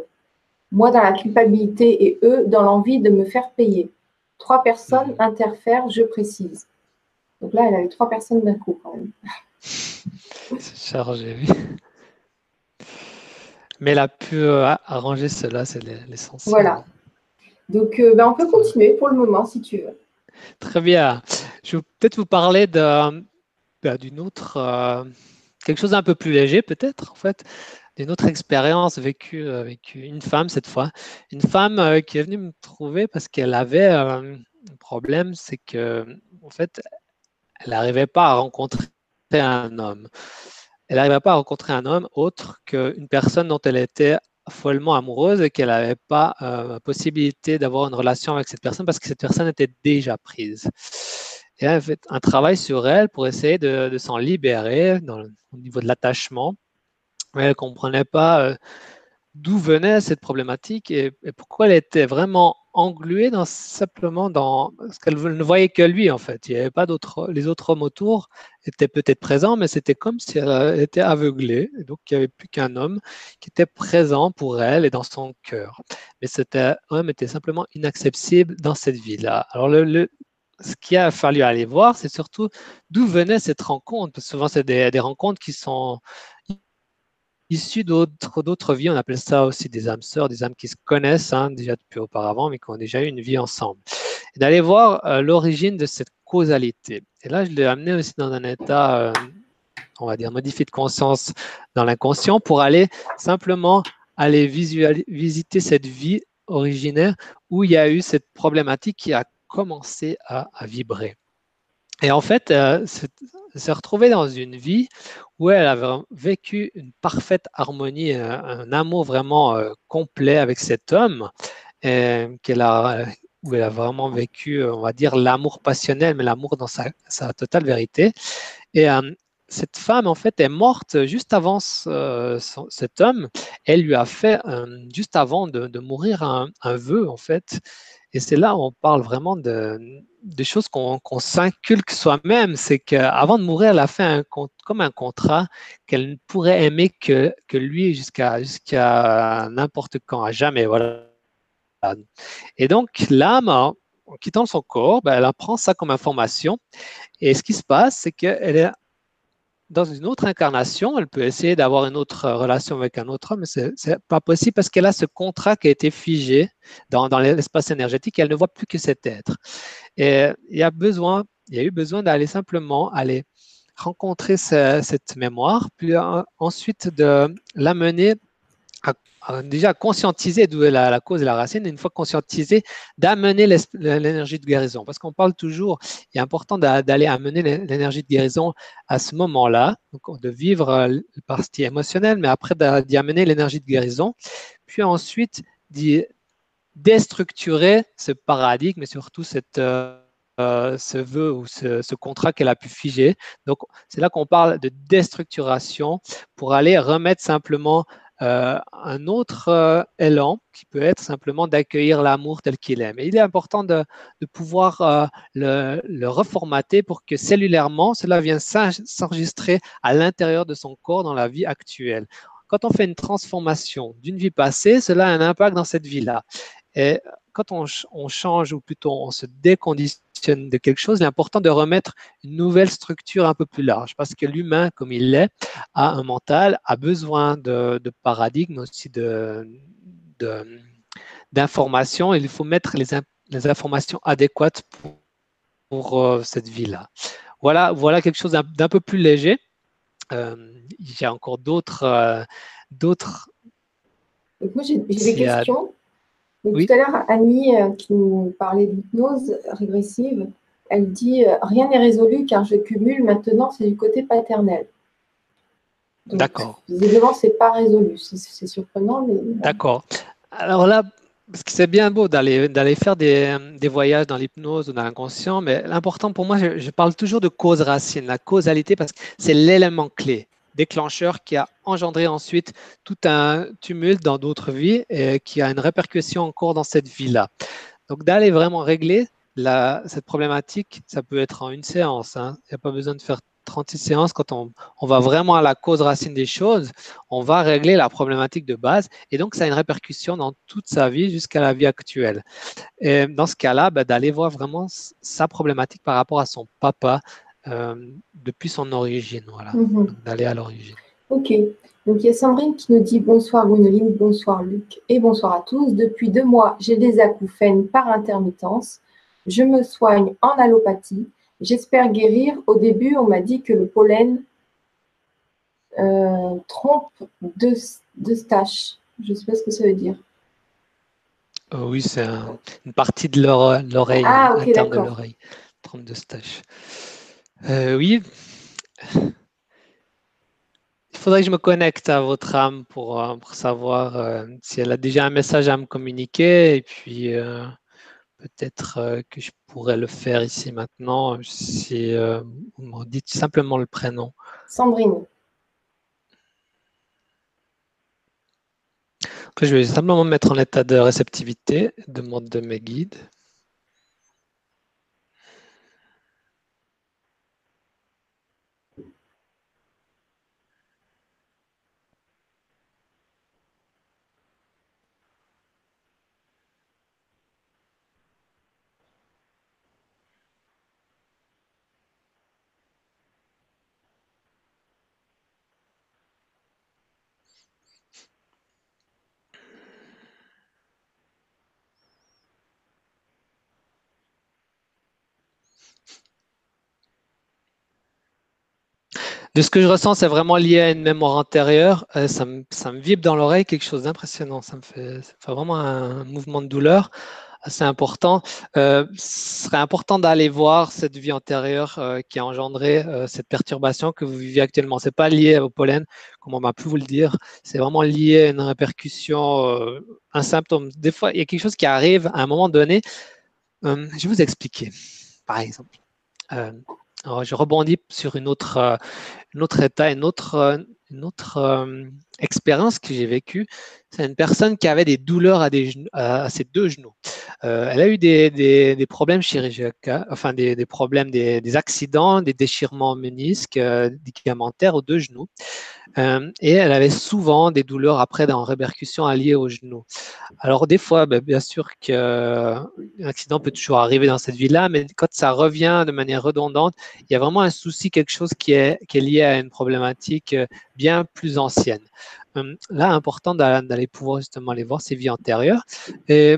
Moi dans la culpabilité et eux dans l'envie de me faire payer. Trois personnes interfèrent, je précise. Donc là, elle a eu trois personnes d'un coup quand même. C'est chargé, oui. Mais elle a pu euh, arranger cela, c'est l'essentiel. Voilà. Donc, euh, ben, on peut continuer pour le moment si tu veux. Très bien. Je vais peut-être vous parler ben, d'une autre, euh, quelque chose d'un peu plus léger peut-être en fait d'une autre expérience vécue avec une femme cette fois. Une femme euh, qui est venue me trouver parce qu'elle avait euh, un problème, c'est que en fait, elle n'arrivait pas à rencontrer un homme. Elle n'arrivait pas à rencontrer un homme autre qu'une personne dont elle était follement amoureuse et qu'elle n'avait pas euh, possibilité d'avoir une relation avec cette personne parce que cette personne était déjà prise. Et elle a fait un travail sur elle pour essayer de, s'en libérer au niveau de l'attachement elle ne comprenait pas euh, d'où venait cette problématique et, pourquoi elle était vraiment engluée dans, simplement dans ce qu'elle ne voyait que lui en fait. Il n'y avait pas d'autres, les autres hommes autour étaient peut-être présents, mais c'était comme si elle était aveuglée. Donc il n'y avait plus qu'un homme qui était présent pour elle et dans son cœur. Mais cet homme était simplement inaccessible dans cette vie-là. Alors le, ce qu'il a fallu aller voir, c'est surtout d'où venait cette rencontre. Parce que souvent, c'est des, des rencontres qui sont issus d'autres vies. On appelle ça aussi des âmes sœurs, des âmes qui se connaissent hein, déjà depuis auparavant, mais qui ont déjà eu une vie ensemble. Et d'aller voir euh, l'origine de cette causalité. Et là, je l'ai amené aussi dans un état, euh, on va dire, modifié de conscience dans l'inconscient pour aller simplement aller visiter cette vie originaire où il y a eu cette problématique qui a commencé à, vibrer. Et en fait, euh, s'est retrouvée dans une vie où elle avait vécu une parfaite harmonie, un, amour vraiment euh, complet avec cet homme, qu'elle a, où elle a vraiment vécu, on va dire, l'amour passionnel, mais l'amour dans sa, totale vérité. Et euh, cette femme, en fait, est morte juste avant cet homme. Elle lui a fait, juste avant de, mourir, un, vœu, en fait. Et c'est là où on parle vraiment de, des choses qu'on s'inculque soi-même. C'est qu'avant de mourir, elle a fait comme un contrat qu'elle ne pourrait aimer que, lui jusqu'à jusqu'à n'importe quand, à jamais. Voilà. Et donc, l'âme, en quittant son corps, ben, elle apprend ça comme information. Et ce qui se passe, c'est qu'elle est dans une autre incarnation, elle peut essayer d'avoir une autre relation avec un autre homme, mais ce n'est pas possible parce qu'elle a ce contrat qui a été figé dans, l'espace énergétique et elle ne voit plus que cet être. Et il y a besoin, il y a eu besoin d'aller simplement aller rencontrer cette mémoire, puis ensuite de l'amener à déjà conscientiser d'où est la, cause et la racine, et une fois conscientisé, d'amener l'énergie de guérison. Parce qu'on parle toujours, il est important d'aller amener l'énergie de guérison à ce moment-là, de vivre euh, le partie émotionnelle, mais après d'y amener l'énergie de guérison, puis ensuite d'y déstructurer ce paradigme et surtout euh, euh, ce vœu ou ce, ce contrat qu'elle a pu figer. Donc, c'est là qu'on parle de déstructuration pour aller remettre simplement euh, un autre euh, élan qui peut être simplement d'accueillir l'amour tel qu'il est. Mais il est important de, pouvoir euh, le, reformater pour que cellulairement, cela vienne s'enregistrer à l'intérieur de son corps dans la vie actuelle. Quand on fait une transformation d'une vie passée, cela a un impact dans cette vie-là. Et quand on, change ou plutôt on se déconditionne de quelque chose, il est important de remettre une nouvelle structure un peu plus large parce que l'humain, comme il l'est, a un mental, a besoin de, de paradigmes aussi d'informations. il faut mettre les, informations adéquates pour, euh, cette vie-là. Voilà, voilà quelque chose d'un peu plus léger. Euh, il y a encore d'autres. Euh, d'autres moi, j'ai des questions. Tout à l'heure, Annie, euh, qui nous parlait d'hypnose régressive, elle dit euh, Rien n'est résolu car je cumule maintenant, c'est du côté paternel. D'accord. Visiblement, ce n'est pas résolu. C'est surprenant. Mais... D'accord. Alors là, parce que c'est bien beau d'aller faire des, des, voyages dans l'hypnose ou dans l'inconscient, mais l'important pour moi, je, je, parle toujours de cause racine, la causalité, parce que c'est l'élément clé déclencheur qui a engendré ensuite tout un tumulte dans d'autres vies et qui a une répercussion encore dans cette vie-là. Donc d'aller vraiment régler cette problématique, ça peut être en une séance. Hein. Il n'y a pas besoin de faire 36 séances. Quand on, va vraiment à la cause racine des choses, on va régler la problématique de base. Et donc, ça a une répercussion dans toute sa vie jusqu'à la vie actuelle. Et dans ce cas-là, ben, d'aller voir vraiment sa problématique par rapport à son papa, euh, depuis son origine, voilà, mhm. d'aller à l'origine. Ok. Donc il y a Sandrine qui nous dit bonsoir Gwénoline, bonsoir Luc et bonsoir à tous. Depuis deux mois, j'ai des acouphènes par intermittence. Je me soigne en allopathie. J'espère guérir. Au début, on m'a dit que le pollen euh, trompe de, de stache. Je ne sais pas ce que ça veut dire. Euh, oui, c'est une partie de l'oreille, ah, interne de l'oreille. Trompe de stache. Euh, oui. Il faudrait que je me connecte à votre âme pour, euh, savoir euh, si elle a déjà un message à me communiquer et puis peut-être que je pourrais le faire ici maintenant si vous me dites simplement le prénom. Sandrine. je vais simplement me mettre en état de réceptivité, demande de mes guides. Ce que je ressens, c'est vraiment lié à une mémoire antérieure. Euh, ça, me, vibre dans l'oreille, quelque chose d'impressionnant. Ça me fait, vraiment un mouvement de douleur assez important. Euh, ce serait important d'aller voir cette vie antérieure euh, qui a engendré cette perturbation que vous vivez actuellement. Ce n'est pas lié au pollen, comme on m'a pu vous le dire. C'est vraiment lié à une répercussion, un symptôme. Des fois, il y a quelque chose qui arrive à un moment donné. je vais vous expliquer, par exemple. Alors, je rebondis sur une autre, autre état, une autre, euh, euh, expérience que j'ai vécue. C'est une personne qui avait des douleurs à, ses deux genoux. Euh, elle a eu des, problèmes chirurgicaux, enfin des, problèmes, des, accidents, des déchirements ménisques, ligamentaires aux deux genoux. Euh, et elle avait souvent des douleurs après dans répercussions alliées aux genoux. Alors des fois, ben, bien sûr qu'un accident peut toujours arriver dans cette vie-là, mais quand ça revient de manière redondante, il y a vraiment un souci, quelque chose qui est, lié à une problématique bien plus ancienne. Là, important d'aller pouvoir justement aller voir ses vies antérieures. Et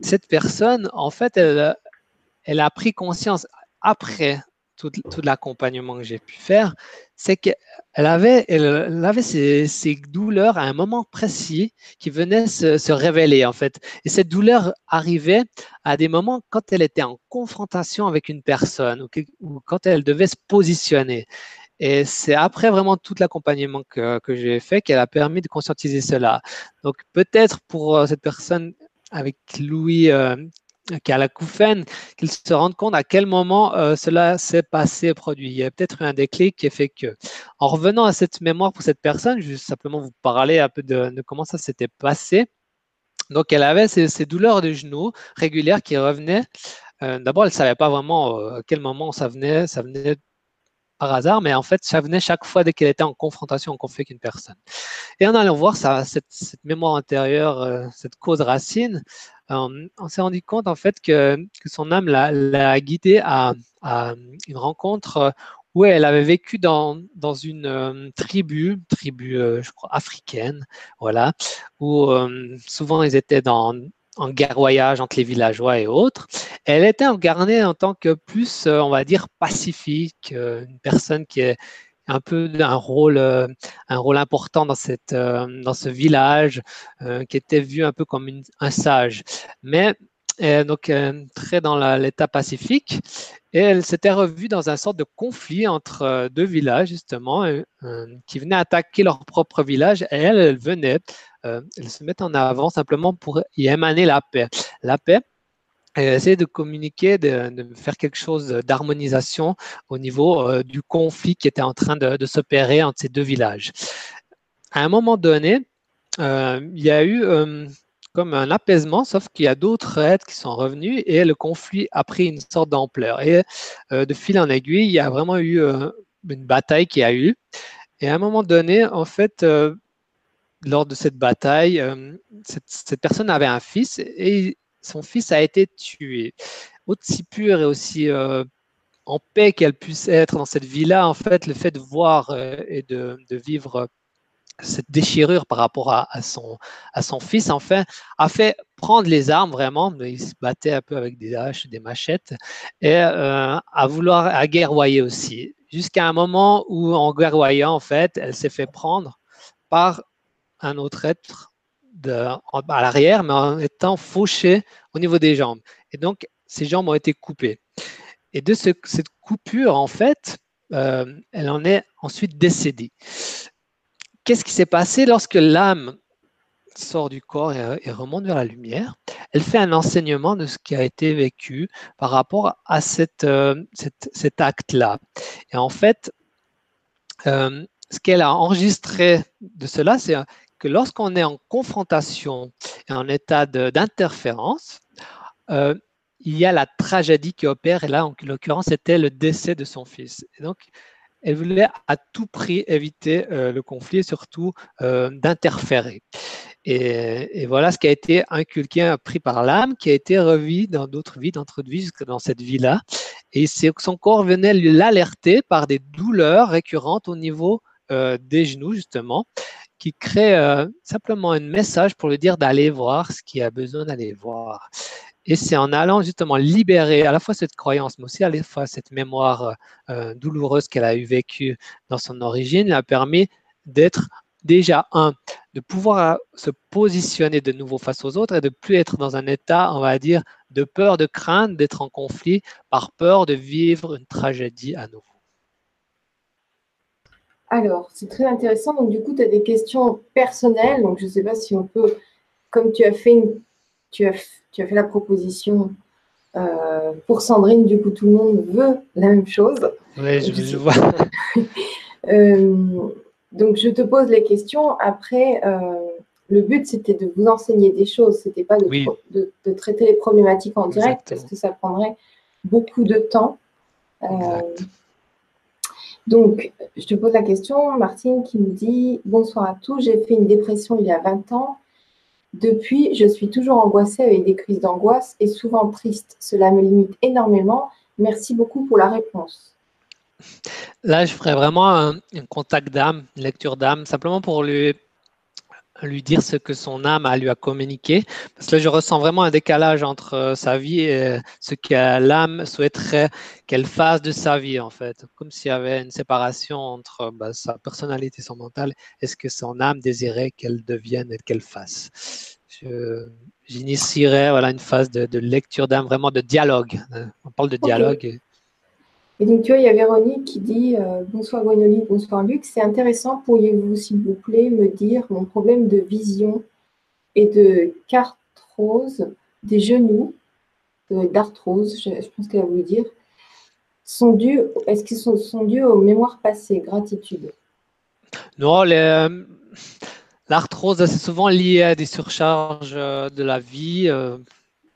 cette personne, en fait, elle a pris conscience après tout, l'accompagnement que j'ai pu faire, c'est qu'elle avait, elle avait ces, douleurs à un moment précis qui venaient se, révéler en fait. Et cette douleur arrivait à des moments quand elle était en confrontation avec une personne ou, quand elle devait se positionner. Et c'est après vraiment tout l'accompagnement que, j'ai fait qu'elle a permis de conscientiser cela. Donc peut-être pour euh, cette personne avec Louis euh, qui a la couffaine, qu'il se rende compte à quel moment euh, cela s'est passé, produit. Il y a peut-être eu un déclic qui a fait que. En revenant à cette mémoire pour cette personne, je vais simplement vous parler un peu de, comment ça s'était passé. Donc, elle avait ces, douleurs de genoux régulières qui revenaient. Euh, d'abord, elle ne savait pas vraiment à quel moment ça venait. Ça venait par hasard, mais en fait, ça venait chaque fois dès qu'elle était en confrontation, en conflit avec une personne. Et en allant voir ça, cette, mémoire intérieure, euh, cette cause racine, euh, on s'est rendu compte en fait que, son âme l'a guidée à, une rencontre où elle avait vécu dans, une euh, tribu, tribu, je crois, africaine, voilà, où souvent ils étaient dans, en guerroyage entre les villageois et autres. Elle était incarnée en tant que plus, euh, on va dire, pacifique, euh, une personne qui est un peu un rôle, euh, un rôle important dans, cette, dans ce village, qui était vu un peu comme un sage. Mais donc très dans l'état pacifique. Et elle s'était revue dans un sorte de conflit entre deux villages, justement, qui venaient attaquer leur propre village. Et elle, elle venait euh, elles se mettent en avant simplement pour y émaner la paix. La paix, essaie de communiquer, de, faire quelque chose d'harmonisation au niveau euh, du conflit qui était en train de, s'opérer entre ces deux villages. À un moment donné, euh, il y a eu comme un apaisement, sauf qu'il y a d'autres aides qui sont revenus et le conflit a pris une sorte d'ampleur. Et de fil en aiguille, il y a vraiment eu une bataille qui a eu. Et à un moment donné, en fait, lors de cette bataille, euh, cette, personne avait un fils et son fils a été tué. Aussi pur et aussi euh, en paix qu'elle puisse être dans cette vie-là, en fait, le fait de voir euh, et de, vivre cette déchirure par rapport à, son, à son fils, enfin, a fait prendre les armes vraiment, mais il se battait un peu avec des haches, des machettes, et à vouloir à guerroyer aussi. Jusqu'à un moment où, en guerroyant, en fait, elle s'est fait prendre par un autre être à l'arrière, mais en étant fauché au niveau des jambes. Et donc, ses jambes ont été coupées. Et de cette coupure, en fait, euh, elle en est ensuite décédée. Qu'est-ce qui s'est passé lorsque l'âme sort du corps et, remonte vers la lumière? Elle fait un enseignement de ce qui a été vécu par rapport à euh, cet acte-là. Et en fait, euh, ce qu'elle a enregistré de cela, c'est que lorsqu'on est en confrontation et en état d'interférence, euh, il y a la tragédie qui opère, et là, en l'occurrence, c'était le décès de son fils. Et donc, elle voulait à tout prix éviter euh, le conflit et surtout euh, d'interférer. Et, voilà ce qui a été inculqué, appris par l'âme, qui a été revu dans d'autres vies, dans d'autres vies, jusque dans cette vie-là. Et son corps venait l'alerter par des douleurs récurrentes au niveau des genoux, justement qui crée euh, simplement un message pour lui dire d'aller voir ce qu'il a besoin d'aller voir. Et c'est en allant justement libérer à la fois cette croyance, mais aussi à la fois cette mémoire euh, douloureuse qu'elle a eu vécue dans son origine, lui a permis d'être déjà un, de pouvoir euh, se positionner de nouveau face aux autres et de plus être dans un état, on va dire, de peur, de crainte d'être en conflit par peur de vivre une tragédie à nouveau. Alors, c'est très intéressant. Donc, du coup, tu as des questions personnelles. Donc, je ne sais pas si on peut, comme tu as fait, tu as, tu as fait la proposition euh, pour Sandrine, du coup, tout le monde veut la même chose. Oui, je, vois. Euh, donc, je te pose les questions. Après, euh, le but, c'était de vous enseigner des choses. Ce n'était pas de, de, traiter les problématiques en direct parce que ça prendrait beaucoup de temps. Donc, je te pose la question, Martine qui nous dit Bonsoir à tous, j'ai fait une dépression il y a 20 ans. Depuis, je suis toujours angoissée avec des crises d'angoisse et souvent triste. Cela me limite énormément. Merci beaucoup pour la réponse. Là, je ferais vraiment un, contact d'âme, une lecture d'âme, simplement pour lui lui dire ce que son âme a lui a communiqué. Parce que là, je ressens vraiment un décalage entre euh, sa vie et ce que l'âme souhaiterait qu'elle fasse de sa vie, en fait. Comme s'il y avait une séparation entre bah, sa personnalité et son mental. Est-ce que son âme désirait qu'elle devienne et qu'elle fasse? J'initierais voilà, une phase de, lecture d'âme, vraiment de dialogue. On parle de dialogue. Et donc, tu vois, il y a Véronique qui dit euh, Bonsoir Gwenoline, bonsoir Luc. C'est intéressant, pourriez-vous, s'il vous plaît, me dire mon problème de vision et de carthrose des genoux, d'arthrose, je, pense qu'elle a voulu dire, sont dus, est-ce qu'ils sont, dus aux mémoires passées? Gratitude. Non, euh, l'arthrose, c'est souvent lié à des surcharges euh, de la vie,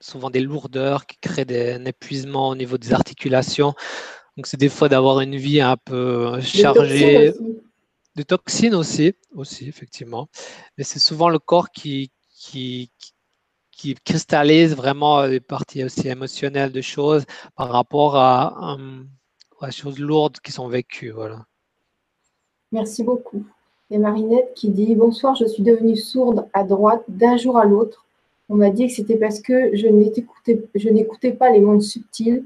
souvent des lourdeurs qui créent un épuisement au niveau des articulations. Donc, c'est des fois d'avoir une vie un peu chargée. De toxines aussi, aussi, effectivement. Mais c'est souvent le corps qui, qui, qui, cristallise vraiment des parties aussi émotionnelles de choses par rapport à, à, choses lourdes qui sont vécues. Voilà. Merci beaucoup. Et Marinette qui dit Bonsoir, je suis devenue sourde à droite d'un jour à l'autre. On m'a dit que c'était parce que je n'écoutais pas les mondes subtils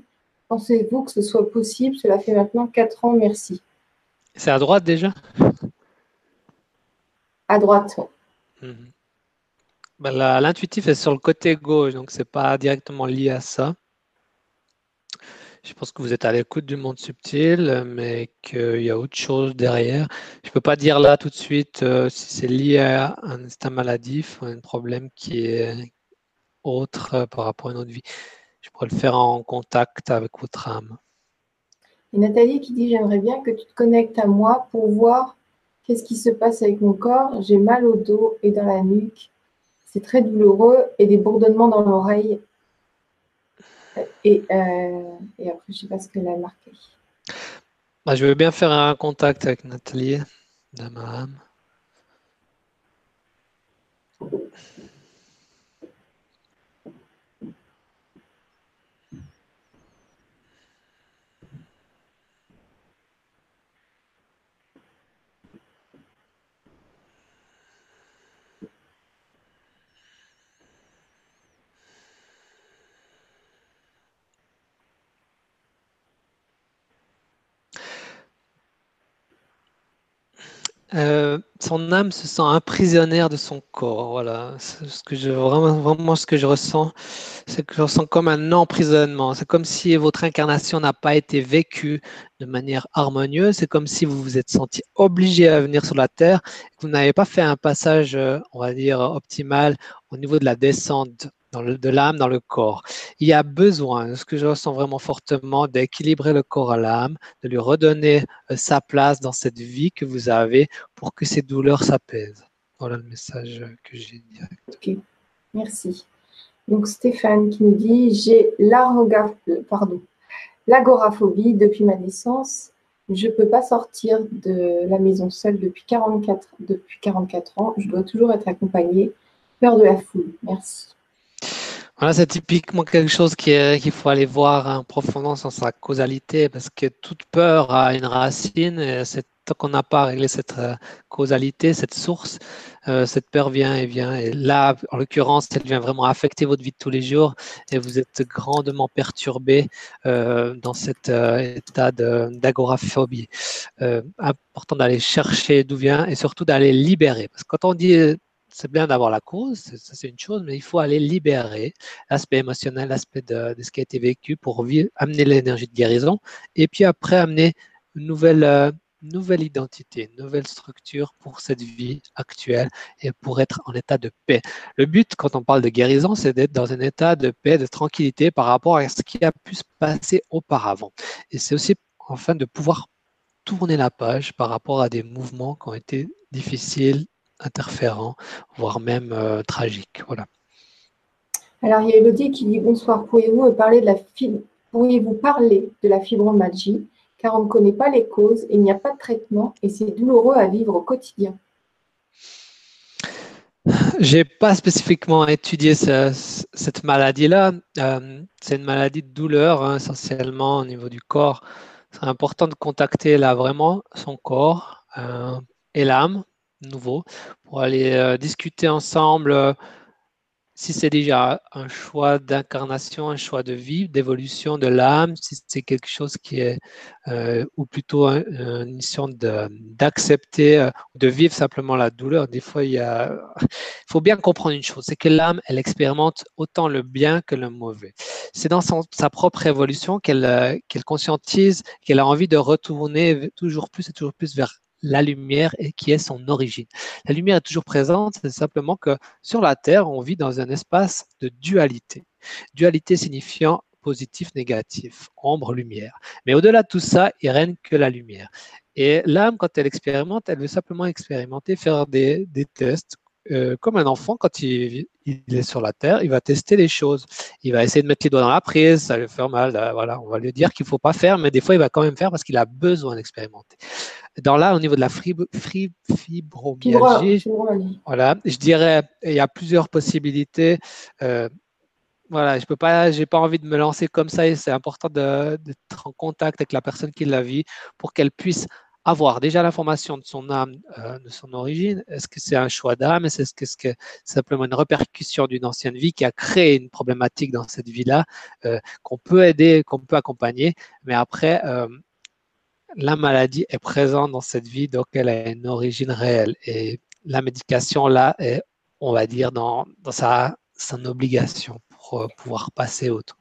Pensez-vous que ce soit possible? Cela fait maintenant 4 ans, merci. C'est à droite déjà? À droite, mhm. ben, L'intuitif est sur le côté gauche, donc ce n'est pas directement lié à ça. Je pense que vous êtes à l'écoute du monde subtil, mais qu'il y a autre chose derrière. Je ne peux pas dire là tout de suite euh, si c'est lié à un état maladif ou un problème qui est autre euh, par rapport à une autre vie je pourrais le faire en contact avec votre âme. Et Nathalie qui dit J'aimerais bien que tu te connectes à moi pour voir qu'est-ce qui se passe avec mon corps. J'ai mal au dos et dans la nuque. C'est très douloureux et des bourdonnements dans l'oreille. Et, euh, et, après, je ne sais pas ce qu'elle a marqué. Bah, je veux bien faire un contact avec Nathalie, de Euh, son âme se sent imprisonnaire de son corps. Voilà, ce que je vraiment, vraiment ce que je ressens, c'est que je ressens comme un emprisonnement. C'est comme si votre incarnation n'a pas été vécue de manière harmonieuse. C'est comme si vous vous êtes senti obligé à venir sur la terre. Que vous n'avez pas fait un passage, euh, on va dire, optimal au niveau de la descente de l'âme dans le corps. Il y a besoin, ce que je ressens vraiment fortement, d'équilibrer le corps à l'âme, de lui redonner euh, sa place dans cette vie que vous avez pour que ces douleurs s'apaisent. Voilà le message que j'ai direct. Ok, merci. Donc Stéphane qui nous dit j'ai l'agoraphobie depuis ma naissance. Je ne peux pas sortir de la maison seule depuis 44, depuis 44 ans. Je dois toujours être accompagnée. Peur de la foule. Merci. Voilà, c'est typiquement quelque chose qu'il faut aller voir en profondeur dans sa causalité, parce que toute peur a une racine, et tant qu'on n'a pas réglé cette euh, causalité, cette source, euh, cette peur vient et vient. Et là, en l'occurrence, elle vient vraiment affecter votre vie de tous les jours, et vous êtes grandement perturbé euh, dans cet état d'agoraphobie. important d'aller chercher d'où vient, et surtout d'aller libérer, parce que quand on dit c'est bien d'avoir la cause, ça c'est une chose, mais il faut aller libérer l'aspect émotionnel, l'aspect de, ce qui a été vécu pour amener l'énergie de guérison et puis après amener une nouvelle, euh, nouvelle identité, une nouvelle structure pour cette vie actuelle et pour être en état de paix. Le but, quand on parle de guérison, c'est d'être dans un état de paix, de tranquillité par rapport à ce qui a pu se passer auparavant. Et c'est aussi enfin de pouvoir tourner la page par rapport à des mouvements qui ont été difficiles, interférent, voire même euh, tragique. Voilà. Alors, il y a Elodie qui dit bonsoir. Pourriez-vous parler de la pourriez-vous parler de la fibromyalgie? Car on ne connaît pas les causes, il n'y a pas de traitement et c'est douloureux à vivre au quotidien. J'ai pas spécifiquement étudié cette maladie-là. Euh, c'est une maladie de douleur hein, essentiellement au niveau du corps. C'est important de contacter là vraiment son corps euh, et l'âme nouveau pour aller discuter ensemble si c'est déjà un choix d'incarnation, un choix de vie, d'évolution de l'âme, si c'est quelque chose qui est, euh, ou plutôt une mission d'accepter, euh, de vivre simplement la douleur. Des fois, il, faut bien comprendre une chose, c'est que l'âme, elle expérimente autant le bien que le mauvais. C'est dans sa propre évolution qu'elle euh, qu'elle conscientise, qu'elle a envie de retourner toujours plus et toujours plus vers la lumière et qui est son origine. La lumière est toujours présente, c'est simplement que sur la Terre, on vit dans un espace de dualité. Dualité signifiant positif, négatif, ombre, lumière. Mais au-delà de tout ça, il règne que la lumière. Et l'âme, quand elle expérimente, elle veut simplement expérimenter, faire des, des tests, euh, comme un enfant, quand il, est sur la terre, il va tester des choses. Il va essayer de mettre les doigts dans la prise, ça lui fait mal. Euh, voilà, on va lui dire qu'il ne faut pas faire, mais des fois, il va quand même faire parce qu'il a besoin d'expérimenter. Dans là, au niveau de la fibromyalgie, voilà, je dirais, il y a plusieurs possibilités. Euh, voilà, je peux pas, j'ai pas envie de me lancer comme ça et c'est important d'être en contact avec la personne qui la vit pour qu'elle puisse avoir déjà l'information de son âme, euh, de son origine. Est-ce que c'est un choix d'âme? Est-ce que c'est simplement une répercussion d'une ancienne vie qui a créé une problématique dans cette vie-là euh, qu'on peut aider, qu'on peut accompagner Mais après, euh, la maladie est présente dans cette vie, donc elle a une origine réelle. Et la médication, là, est, on va dire, dans, sa, son obligation pour pouvoir passer autre.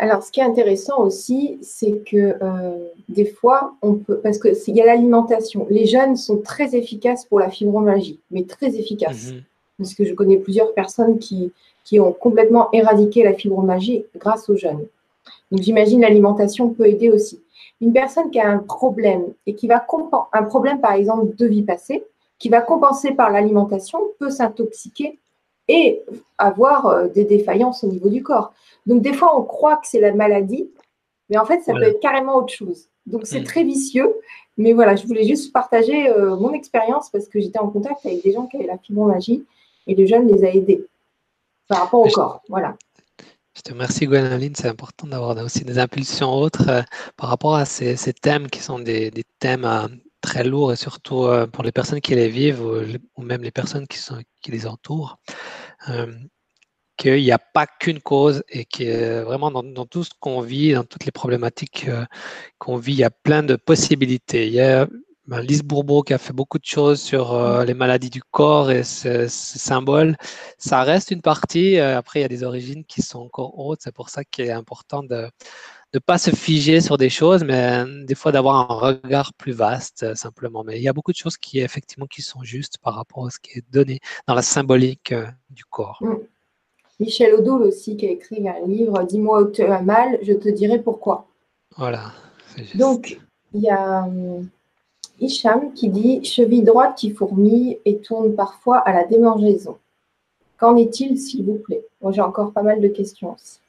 Alors, ce qui est intéressant aussi, c'est que euh, des fois, on peut, parce qu'il y a l'alimentation. Les jeunes sont très efficaces pour la fibromyalgie, mais très efficaces. Mhm. Parce que je connais plusieurs personnes qui, qui ont complètement éradiqué la fibromyalgie grâce aux jeunes. Donc, j'imagine l'alimentation peut aider aussi. Une personne qui a un problème et qui va un problème, par exemple, de vie passée, qui va compenser par l'alimentation, peut s'intoxiquer et avoir euh, des défaillances au niveau du corps. Donc, des fois, on croit que c'est la maladie, mais en fait, ça peut être carrément autre chose. Donc, c'est mm. très vicieux. Mais voilà, je voulais juste partager euh, mon expérience parce que j'étais en contact avec des gens qui avaient la fibromyalgie et le jeune les a aidés par rapport au corps. Voilà. Je te remercie, Gwenoline. C'est important d'avoir aussi des impulsions autres euh, par rapport à ces, thèmes qui sont des, thèmes euh, très lourds et surtout pour les personnes qui les vivent ou, même les personnes qui, sont, qui les entourent qu'il n'y a pas qu'une cause et que vraiment dans, tout ce qu'on vit, dans toutes les problématiques euh, qu'on vit, il y a plein de possibilités. Il y a ben, Lise Bourbeau qui a fait beaucoup de choses sur euh, les maladies du corps et ce, symbole. Ça reste une partie. Euh, après, il y a des origines qui sont encore hautes. C'est pour ça qu'il est important de ne pas se figer sur des choses, mais des fois d'avoir un regard plus vaste simplement. Mais il y a beaucoup de choses qui effectivement qui sont justes par rapport à ce qui est donné dans la symbolique du corps. Mm. Michel Odoul aussi, qui a écrit un livre Dis-moi où tu as mal, je te dirai pourquoi. Voilà. Donc, il y a hum, Hicham qui dit Cheville droite qui fourmille et tourne parfois à la démangeaison. Qu'en est-il, s'il vous plaît? Moi, j'ai encore pas mal de questions aussi.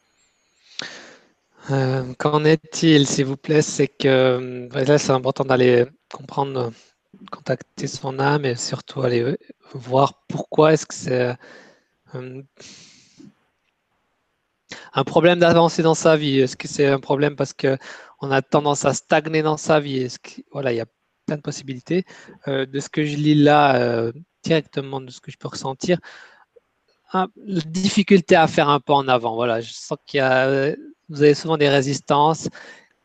Euh, qu'en est-il, s'il vous plaît? C'est que hum, là, c'est important d'aller comprendre, contacter son âme et surtout aller voir pourquoi est-ce que c'est. Un problème d'avancer dans sa vie Est-ce que c'est un problème parce qu'on a tendance à stagner dans sa vie? Est-ce que, voilà, il y a plein de possibilités. Euh, de ce que je lis là, euh, directement de ce que je peux ressentir, la difficulté à faire un pas en avant. Voilà, je sens qu'il y a, vous avez souvent des résistances,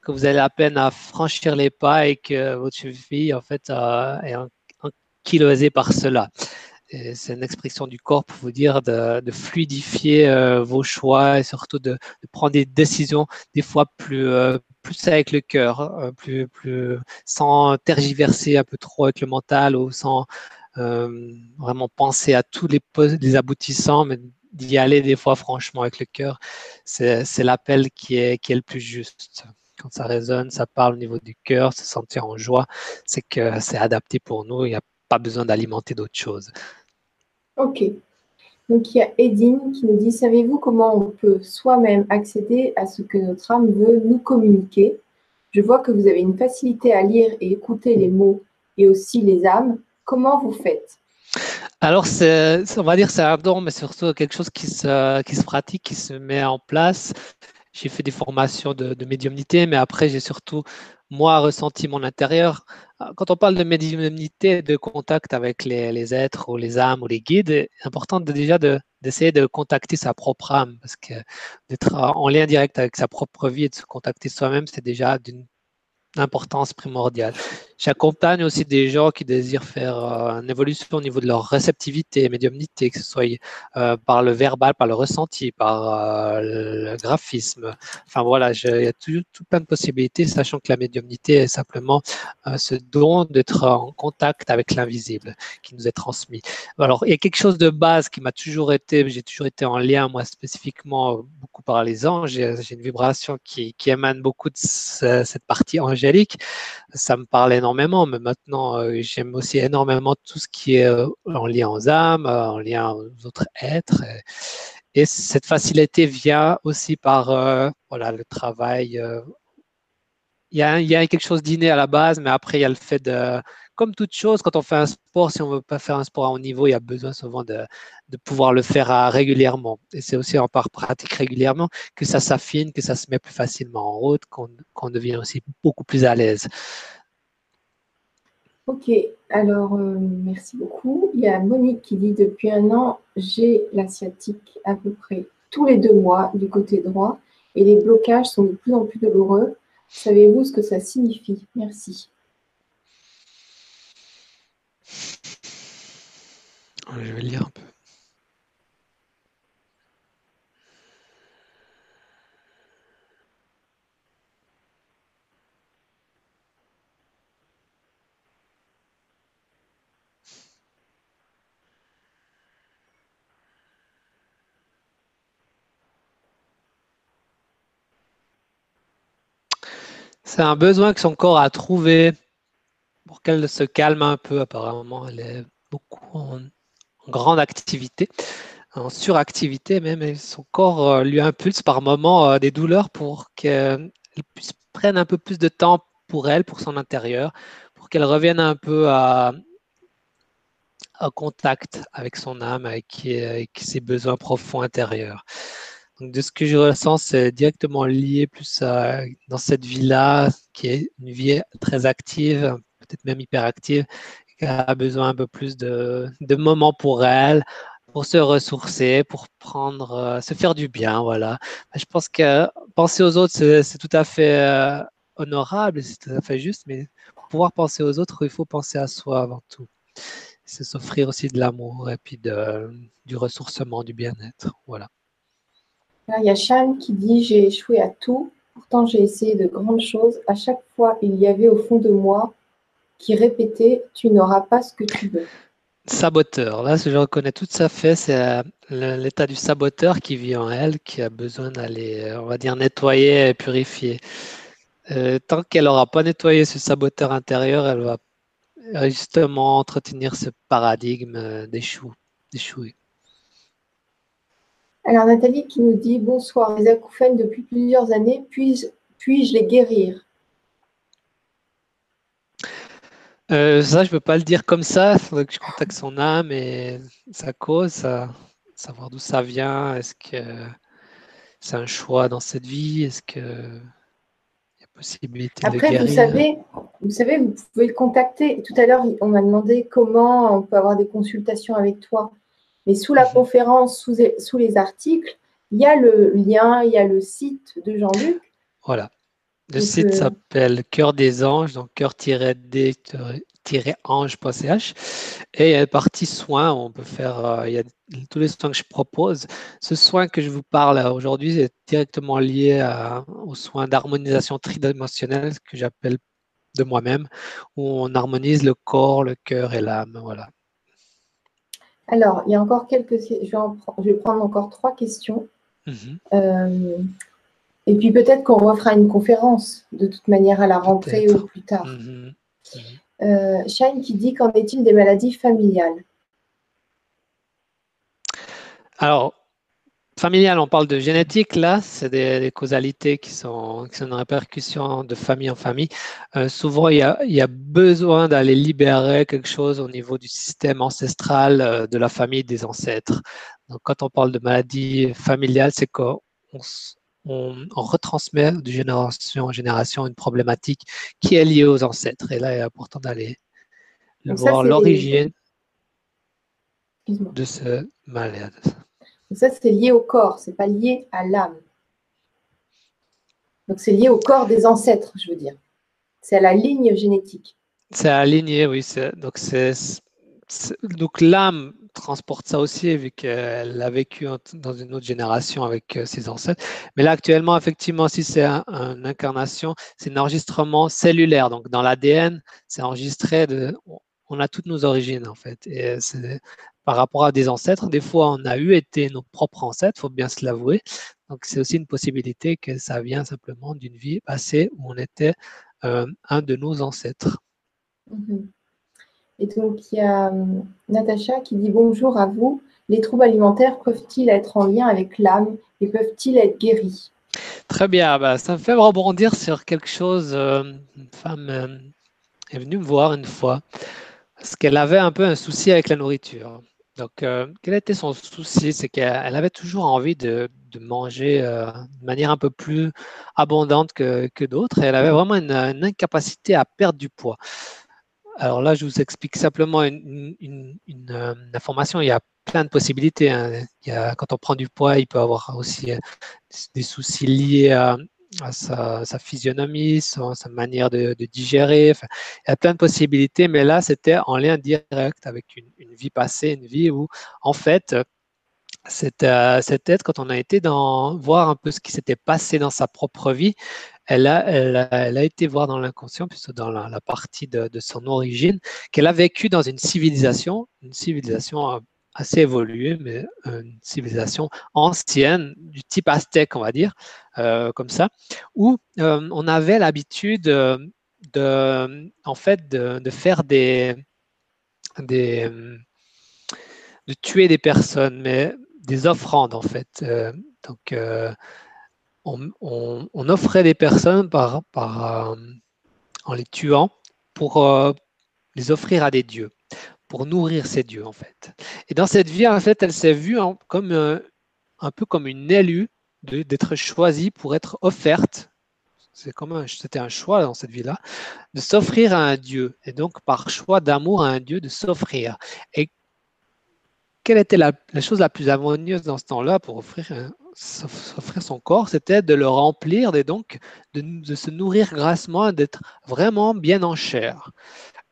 que vous avez la peine à franchir les pas et que votre cheville en fait euh, est ankylosée par cela. C'est une expression du corps pour vous dire de, fluidifier euh, vos choix et surtout de, prendre des décisions des fois plus, euh, plus avec le cœur, euh, plus, plus, sans tergiverser un peu trop avec le mental ou sans vraiment penser à tous les, aboutissants, d'y aller des fois franchement avec le cœur. C'est l'appel qui est, qui est le plus juste quand ça résonne, ça parle au niveau du cœur, se sentir en joie, c'est que c'est adapté pour nous. Il n'y a pas besoin d'alimenter d'autres choses. Ok. Donc il y a Edine qui nous dit Savez-vous comment on peut soi-même accéder à ce que notre âme veut nous communiquer? Je vois que vous avez une facilité à lire et écouter les mots et aussi les âmes. Comment vous faites? Alors, on va dire c'est un don, mais surtout quelque chose qui se, pratique, qui se met en place. J'ai fait des formations de médiumnité, mais après, j'ai surtout moi ressenti mon intérieur. Quand on parle de médiumnité, de contact avec les, êtres ou les âmes ou les guides, c'est important déjà d'essayer de, contacter sa propre âme, parce que d'être en lien direct avec sa propre vie et de se contacter soi-même, c'est déjà d'une importance primordiale. J'accompagne aussi des gens qui désirent faire euh, une évolution au niveau de leur réceptivité, médiumnité, que ce soit euh, par le verbal, par le ressenti, par euh, le graphisme. Enfin voilà, il y a tout, plein de possibilités, sachant que la médiumnité est simplement ce don d'être en contact avec l'invisible qui nous est transmis. Alors, il y a quelque chose de base qui m'a toujours été, j'ai toujours été en lien, moi spécifiquement, beaucoup par les anges. J'ai une vibration qui, qui, émane beaucoup de cette partie angélique. Ça me parlait mais maintenant, euh, j'aime aussi énormément tout ce qui est euh, en lien aux âmes, euh, en lien aux autres êtres. Et, cette facilité vient aussi par voilà, le travail. Il y, a, quelque chose d'inné à la base, mais après, il y a le fait de, comme toute chose, quand on fait un sport, si on ne veut pas faire un sport à haut niveau, il y a besoin souvent de, pouvoir le faire régulièrement. Et c'est aussi en part pratique régulièrement que ça s'affine, que ça se met plus facilement en route, qu'on devient aussi beaucoup plus à l'aise. Ok, alors euh, merci beaucoup. Il y a Monique qui dit depuis un an, j'ai la sciatique à peu près tous les deux mois du côté droit et les blocages sont de plus en plus douloureux. Savez-vous ce que ça signifie? Merci. Je vais lire un peu. C'est un besoin que son corps a trouvé pour qu'elle se calme un peu. Apparemment, elle est beaucoup en, grande activité, en suractivité même. Son corps euh, lui impulse par moments euh, des douleurs pour qu'elle puisse prendre un peu plus de temps pour elle, pour son intérieur, pour qu'elle revienne un peu à, contact avec son âme, avec ses besoins profonds intérieurs. Donc, de ce que je ressens, c'est directement lié plus à, dans cette vie-là, qui est une vie très active, peut-être même hyperactive, qui a besoin un peu plus de, de moments pour elle, pour se ressourcer, pour prendre, euh, se faire du bien, voilà. Je pense que penser aux autres, c'est tout à fait euh, honorable, c'est tout à fait juste, mais pour pouvoir penser aux autres, il faut penser à soi avant tout. C'est s'offrir aussi de l'amour et puis de, du ressourcement, du bien-être, voilà il y a Shane qui dit J'ai échoué à tout, pourtant j'ai essayé de grandes choses. À chaque fois, il y avait au fond de moi qui répétait Tu n'auras pas ce que tu veux. Saboteur, là, je reconnais tout à fait, c'est euh, l'état du saboteur qui vit en elle, qui a besoin d'aller, euh, on va dire, nettoyer et purifier. Euh, tant qu'elle n'aura pas nettoyé ce saboteur intérieur, elle va justement entretenir ce paradigme d'échouer. Alors Nathalie qui nous dit bonsoir, les acouphènes depuis plusieurs années, puis-je les guérir? Euh, Ça, je ne peux pas le dire comme ça. Il faudrait que je contacte son âme et sa cause, savoir d'où ça vient. Est-ce que c'est un choix dans cette vie Est-ce qu'il y a possibilité Après, de guérir? vous savez, vous savez, vous pouvez le contacter. Tout à l'heure, on m'a demandé comment on peut avoir des consultations avec toi. Mais sous la mhm. conférence, sous, sous les articles, il y a le lien, il y a le site de Jean-Luc. Voilà. Le site euh, s'appelle Cœur des Anges, donc cœur-d-ange.ch. Et il y a une partie soins, on peut faire, euh, il y a tous les soins que je propose. Ce soin que je vous parle aujourd'hui est directement lié aux soins d'harmonisation tridimensionnelle que j'appelle de moi-même, où on harmonise le corps, le cœur et l'âme. Voilà. Alors, il y a encore quelques. Je vais, prendre encore trois questions. Mhm. Euh, et puis peut-être qu'on refera une conférence de toute manière à la rentrée ou plus tard. Mhm. Mhm. Euh, Shine qui dit qu'en est-il des maladies familiales? Alors, familial, on parle de génétique, là, c'est des, causalités qui sont, qui sont une répercussion de famille en famille. Euh, souvent, il y, a, il y, a, besoin d'aller libérer quelque chose au niveau du système ancestral euh, de la famille des ancêtres. Donc, quand on parle de maladie familiale, c'est qu'on on, retransmet de génération en génération une problématique qui est liée aux ancêtres. Et là, il est important d'aller voir l'origine de ce malade. Donc ça, c'est lié au corps, c'est pas lié à l'âme. Donc c'est lié au corps des ancêtres, je veux dire. C'est à la ligne génétique. C'est lignée, oui. Donc c'est donc l'âme transporte ça aussi, vu qu'elle a vécu dans une autre génération avec euh, ses ancêtres. Mais là, actuellement, effectivement, si c'est une incarnation, c'est un enregistrement cellulaire. Donc, dans l'ADN, c'est enregistré, on a toutes nos origines, en fait. Et par rapport à des ancêtres, des fois, on a eu été nos propres ancêtres, il faut bien se l'avouer. Donc, c'est aussi une possibilité que ça vient simplement d'une vie passée où on était euh, un de nos ancêtres. Mm-hmm. Et donc, il y a euh, Natacha qui dit bonjour à vous. Les troubles alimentaires peuvent-ils être en lien avec l'âme et peuvent-ils être guéris? Très bien, bah, ça me fait rebondir sur quelque chose. Euh, une femme euh, est venue me voir une fois parce qu'elle avait un peu un souci avec la nourriture. Donc, quel était son souci? C'est qu'elle avait toujours envie de, manger de manière un peu plus abondante que, d'autres et elle avait vraiment une incapacité à perdre du poids. Alors là, je vous explique simplement une, euh, information. Il y a plein de possibilités. Hein. quand on prend du poids, il peut avoir aussi euh, des soucis liés à, sa, physionomie, sa, manière de, digérer. il y a plein de possibilités, mais là, c'était en lien direct avec une, vie passée, une vie où, en fait, cette, euh, tête, quand on a été dans, voir un peu ce qui s'était passé dans sa propre vie, elle a, été voir dans l'inconscient, plutôt dans la, partie de, son origine, qu'elle a vécu dans une civilisation, une civilisation euh, assez évoluée, mais une civilisation ancienne, du type aztèque, on va dire, euh, comme ça, où on avait l'habitude de, en fait, de, faire des, de tuer des personnes, mais des offrandes en fait. Euh, donc, euh, on, offrait des personnes par, par, euh, en les tuant pour les offrir à des dieux, pour nourrir ces dieux en fait. Et dans cette vie, en fait, elle s'est vue comme un peu comme une élue d'être choisie pour être offerte. C'est comme c'était un choix dans cette vie-là, de s'offrir à un Dieu. Et donc, par choix d'amour à un Dieu, de s'offrir. Et quelle était la, chose la plus harmonieuse dans ce temps-là pour offrir, son corps C'était de le remplir et donc de, se nourrir grassement, d'être vraiment bien en chair.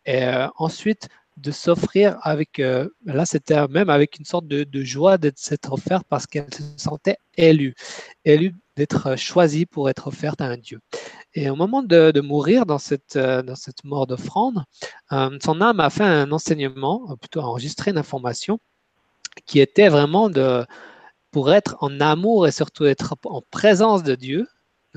Et euh, ensuite, de s'offrir avec, euh, là c'était même avec une sorte de, joie d'être s'être offerte parce qu'elle se sentait élue, élue d'être choisie pour être offerte à un Dieu. Et au moment de, mourir dans cette, euh, dans cette mort d'offrande, son âme a fait un enseignement, plutôt enregistré une information qui était vraiment de, pour être en amour et surtout être en présence de Dieu,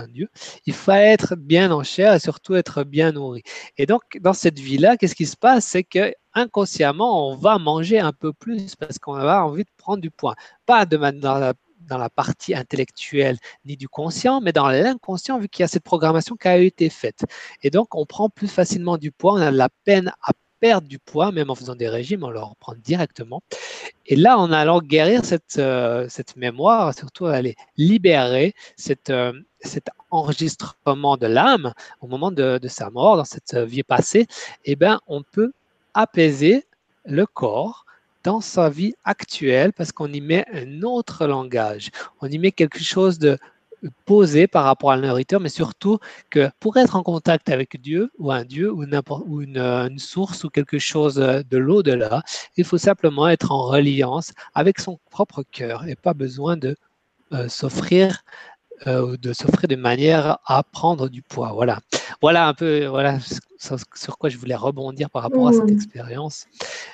Dieu, il fallait être bien en chair et surtout être bien nourri. Et donc, dans cette vie-là, qu'est-ce qui se passe? C'est que inconsciemment, on va manger un peu plus parce qu'on a envie de prendre du poids. Pas de, dans, la, dans la partie intellectuelle ni du conscient, mais dans l'inconscient, vu qu'il y a cette programmation qui a été faite. Et donc, on prend plus facilement du poids, on a de la peine à perdre du poids, même en faisant des régimes, on le reprend directement. Et là, en allant guérir cette, euh, cette mémoire, surtout aller libérer euh, cet enregistrement de l'âme au moment de, sa mort, dans cette vie passée, eh ben, on peut apaiser le corps dans sa vie actuelle parce qu'on y met un autre langage. On y met quelque chose de posé par rapport à la mais surtout que pour être en contact avec Dieu ou un Dieu ou, une, source ou quelque chose de l'au-delà, il faut simplement être en reliance avec son propre cœur et pas besoin de euh, s'offrir euh, de s'offrir de manière à prendre du poids. Voilà, voilà un peu voilà sur quoi je voulais rebondir par rapport à cette expérience.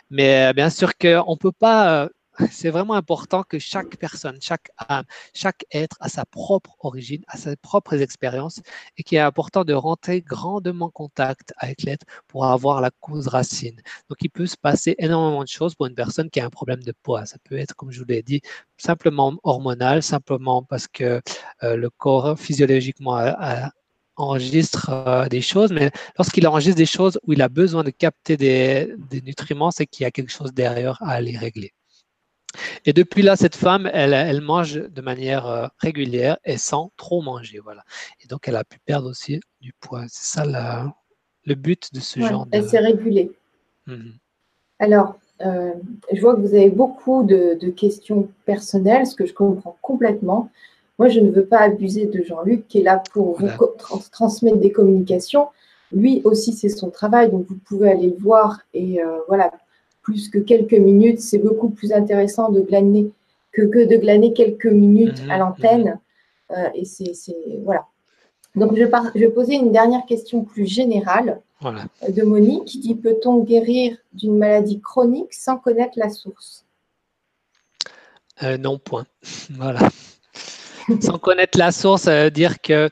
Mais euh, bien sûr qu'on ne peut pas c'est vraiment important que chaque personne, chaque âme, chaque être a sa propre origine, a ses propres expériences et qu'il est important de rentrer grandement en contact avec l'être pour avoir la cause racine. Donc, il peut se passer énormément de choses pour une personne qui a un problème de poids. Ça peut être, comme je vous l'ai dit, simplement hormonal, simplement parce que euh, le corps physiologiquement enregistre euh, des choses, mais lorsqu'il enregistre des choses où il a besoin de capter des, des nutriments, c'est qu'il y a quelque chose derrière à aller régler. Et depuis là, cette femme, elle, elle mange de manière euh, régulière et sans trop manger. Voilà. Et donc, elle a pu perdre aussi du poids. C'est ça le but de ce genre Elle s'est régulée. Mhm. Alors, euh, je vois que vous avez beaucoup de, questions personnelles, ce que je comprends complètement. Moi, je ne veux pas abuser de Jean-Luc qui est là pour vous transmettre des communications. Lui aussi, c'est son travail, donc vous pouvez aller le voir et euh, voilà, plus que quelques minutes. C'est beaucoup plus intéressant de glaner que, que de glaner quelques minutes mhm, à l'antenne. Mhm. Euh, et c'est voilà. Donc, je, je, vais poser une dernière question plus générale de Monique qui dit Peut-on guérir d'une maladie chronique sans connaître la source? Euh, Non, point. voilà. sans connaître la source, ça veut dire que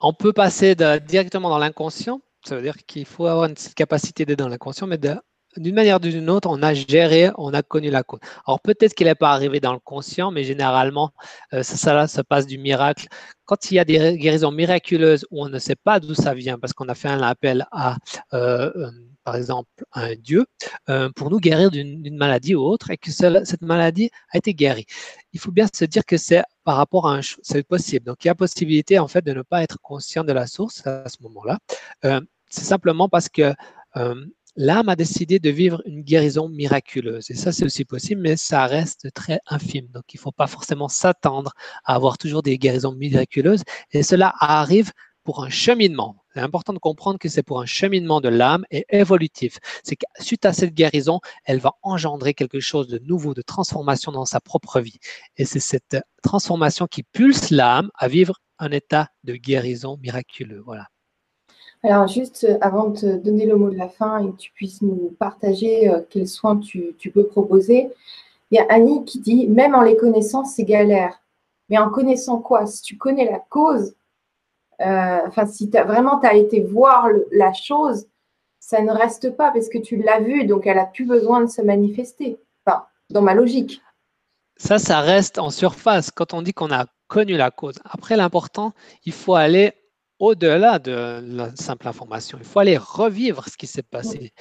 on peut passer directement dans l'inconscient. Ça veut dire qu'il faut avoir une capacité d'être dans l'inconscient, mais de d'une manière ou d'une autre, on a géré, on a connu la cause. Alors peut-être qu'il n'est pas arrivé dans le conscient, mais généralement, euh, ça, ça, passe du miracle. Quand il y a des guérisons miraculeuses où on ne sait pas d'où ça vient, parce qu'on a fait un appel à, euh, euh, par exemple, un Dieu, pour nous guérir d'une maladie ou autre, et que cette maladie a été guérie. Il faut bien se dire que c'est par rapport à un c'est possible. Donc il y a possibilité en fait de ne pas être conscient de la source à ce moment-là. c'est simplement parce que l'âme a décidé de vivre une guérison miraculeuse. Et ça, c'est aussi possible, mais ça reste très infime. Donc, il ne faut pas forcément s'attendre à avoir toujours des guérisons miraculeuses. Et cela arrive pour un cheminement. C'est important de comprendre que c'est pour un cheminement de l'âme et évolutif. C'est que suite à cette guérison, elle va engendrer quelque chose de nouveau, de transformation dans sa propre vie. Et c'est cette transformation qui pulse l'âme à vivre un état de guérison miraculeux. Voilà. Alors, juste euh, avant de te donner le mot de la fin et que tu puisses nous partager euh, quels soins tu, peux proposer, il y a Annie qui dit Même en les connaissant, c'est galère. Mais en connaissant quoi? Si tu connais la cause, euh, enfin, si vraiment tu as été voir la chose, ça ne reste pas parce que tu l'as vue, donc elle n'a plus besoin de se manifester. Enfin, dans ma logique. Ça, ça reste en surface quand on dit qu'on a connu la cause. Après, l'important, il faut aller au-delà de la simple information. Il faut aller revivre ce qui s'est passé.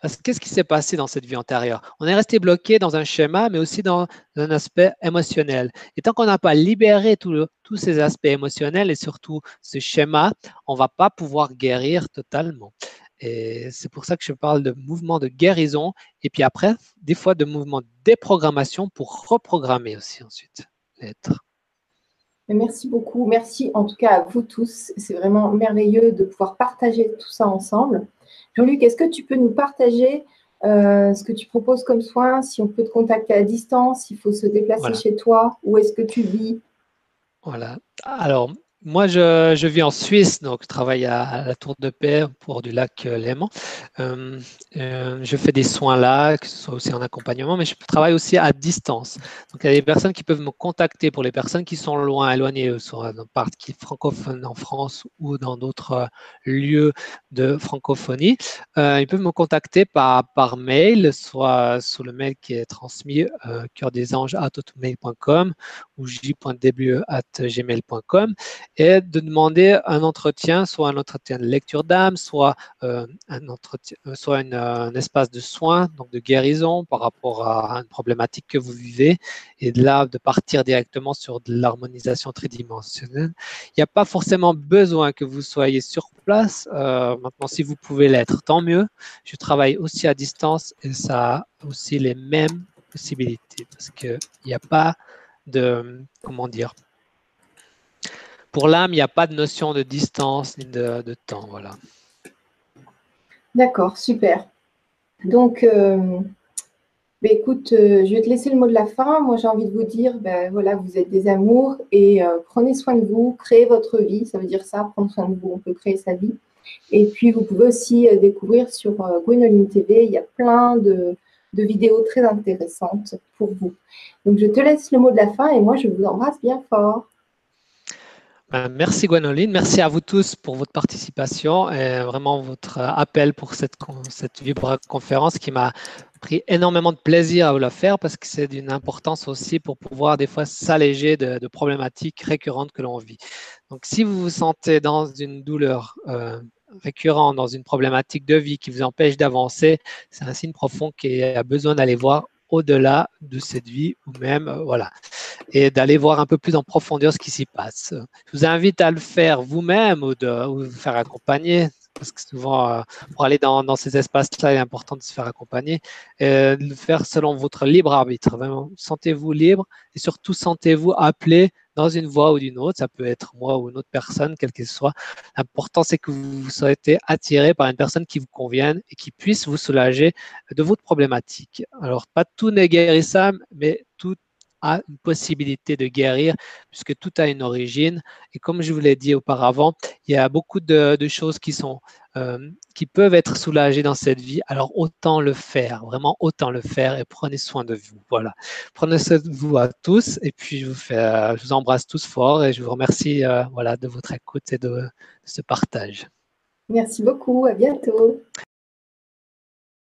Parce que qu'est-ce qui s'est passé dans cette vie antérieure? On est resté bloqué dans un schéma, mais aussi dans un aspect émotionnel. Et tant qu'on n'a pas libéré tous ces aspects émotionnels et surtout ce schéma, on ne va pas pouvoir guérir totalement. Et c'est pour ça que je parle de mouvement de guérison et puis après, des fois de mouvement de déprogrammation pour reprogrammer aussi ensuite l'être. Merci beaucoup. Merci en tout cas à vous tous. C'est vraiment merveilleux de pouvoir partager tout ça ensemble. Jean-Luc, est-ce que tu peux nous partager euh, ce que tu proposes comme soin, si on peut te contacter à distance, s'il faut se déplacer chez toi, où est-ce que tu vis? Voilà. Alors, moi, je, vis en Suisse, donc je travaille à, la Tour de Paix pour du lac euh, Léman. Euh, euh, je fais des soins là, que ce soit aussi en accompagnement, mais je travaille aussi à distance. Donc, il y a des personnes qui peuvent me contacter pour les personnes qui sont loin, éloignées, soit dans partie francophone en France ou dans d'autres lieux de francophonie. ils peuvent me contacter par, par mail, soit sur le mail qui est transmis cœurdesanges.com ou j.debut.gmail.com et de demander un entretien, soit un entretien de lecture d'âme, soit euh, un entretien, euh, soit un espace de soins, donc de guérison par rapport à une problématique que vous vivez, et de là de partir directement sur de l'harmonisation tridimensionnelle. Il n'y a pas forcément besoin que vous soyez sur place. Euh, maintenant, si vous pouvez l'être, tant mieux. Je travaille aussi à distance et ça a aussi les mêmes possibilités parce qu'il n'y a pas de, comment dire, pour l'âme, il n'y a pas de notion de distance ni de, temps. Voilà. D'accord, super. Donc, euh, ben, écoute, euh, je vais te laisser le mot de la fin. Moi, j'ai envie de vous dire, ben, voilà, vous êtes des amours et euh, prenez soin de vous, créez votre vie. Ça veut dire ça, prendre soin de vous, on peut créer sa vie. Et puis, vous pouvez aussi découvrir sur Gwenoline TV, il y a plein de, de vidéos très intéressantes pour vous. Donc, je te laisse le mot de la fin et moi, je vous embrasse bien fort. Ben, merci Gwenoline, merci à vous tous pour votre participation et vraiment votre appel pour cette, cette Vibra conférence qui m'a pris énormément de plaisir à vous la faire parce que c'est d'une importance aussi pour pouvoir des fois s'alléger de, problématiques récurrentes que l'on vit. Donc si vous vous sentez dans une douleur euh, récurrente, dans une problématique de vie qui vous empêche d'avancer, c'est un signe profond qui a besoin d'aller voir au-delà de cette vie ou même, euh, voilà, et d'aller voir un peu plus en profondeur ce qui s'y passe. Je vous invite à le faire vous-même ou de vous faire accompagner parce que souvent, euh, pour aller dans, ces espaces-là, il est important de se faire accompagner, et de le faire selon votre libre arbitre. Sentez-vous libre et surtout sentez-vous appelé dans une voie ou d'une autre. Ça peut être moi ou une autre personne, quelle qu'elle soit. L'important, c'est que vous soyez attiré par une personne qui vous convienne et qui puisse vous soulager de votre problématique. Alors, pas tout n'est guérissable, mais une possibilité de guérir puisque tout a une origine. Et comme je vous l'ai dit auparavant, il y a beaucoup de, choses qui sont euh, qui peuvent être soulagées dans cette vie. Alors autant le faire, vraiment autant le faire et prenez soin de vous. Voilà. Prenez soin de vous à tous et puis je vous fais, je vous embrasse tous fort et je vous remercie euh, voilà de votre écoute et de ce partage. Merci beaucoup. À bientôt.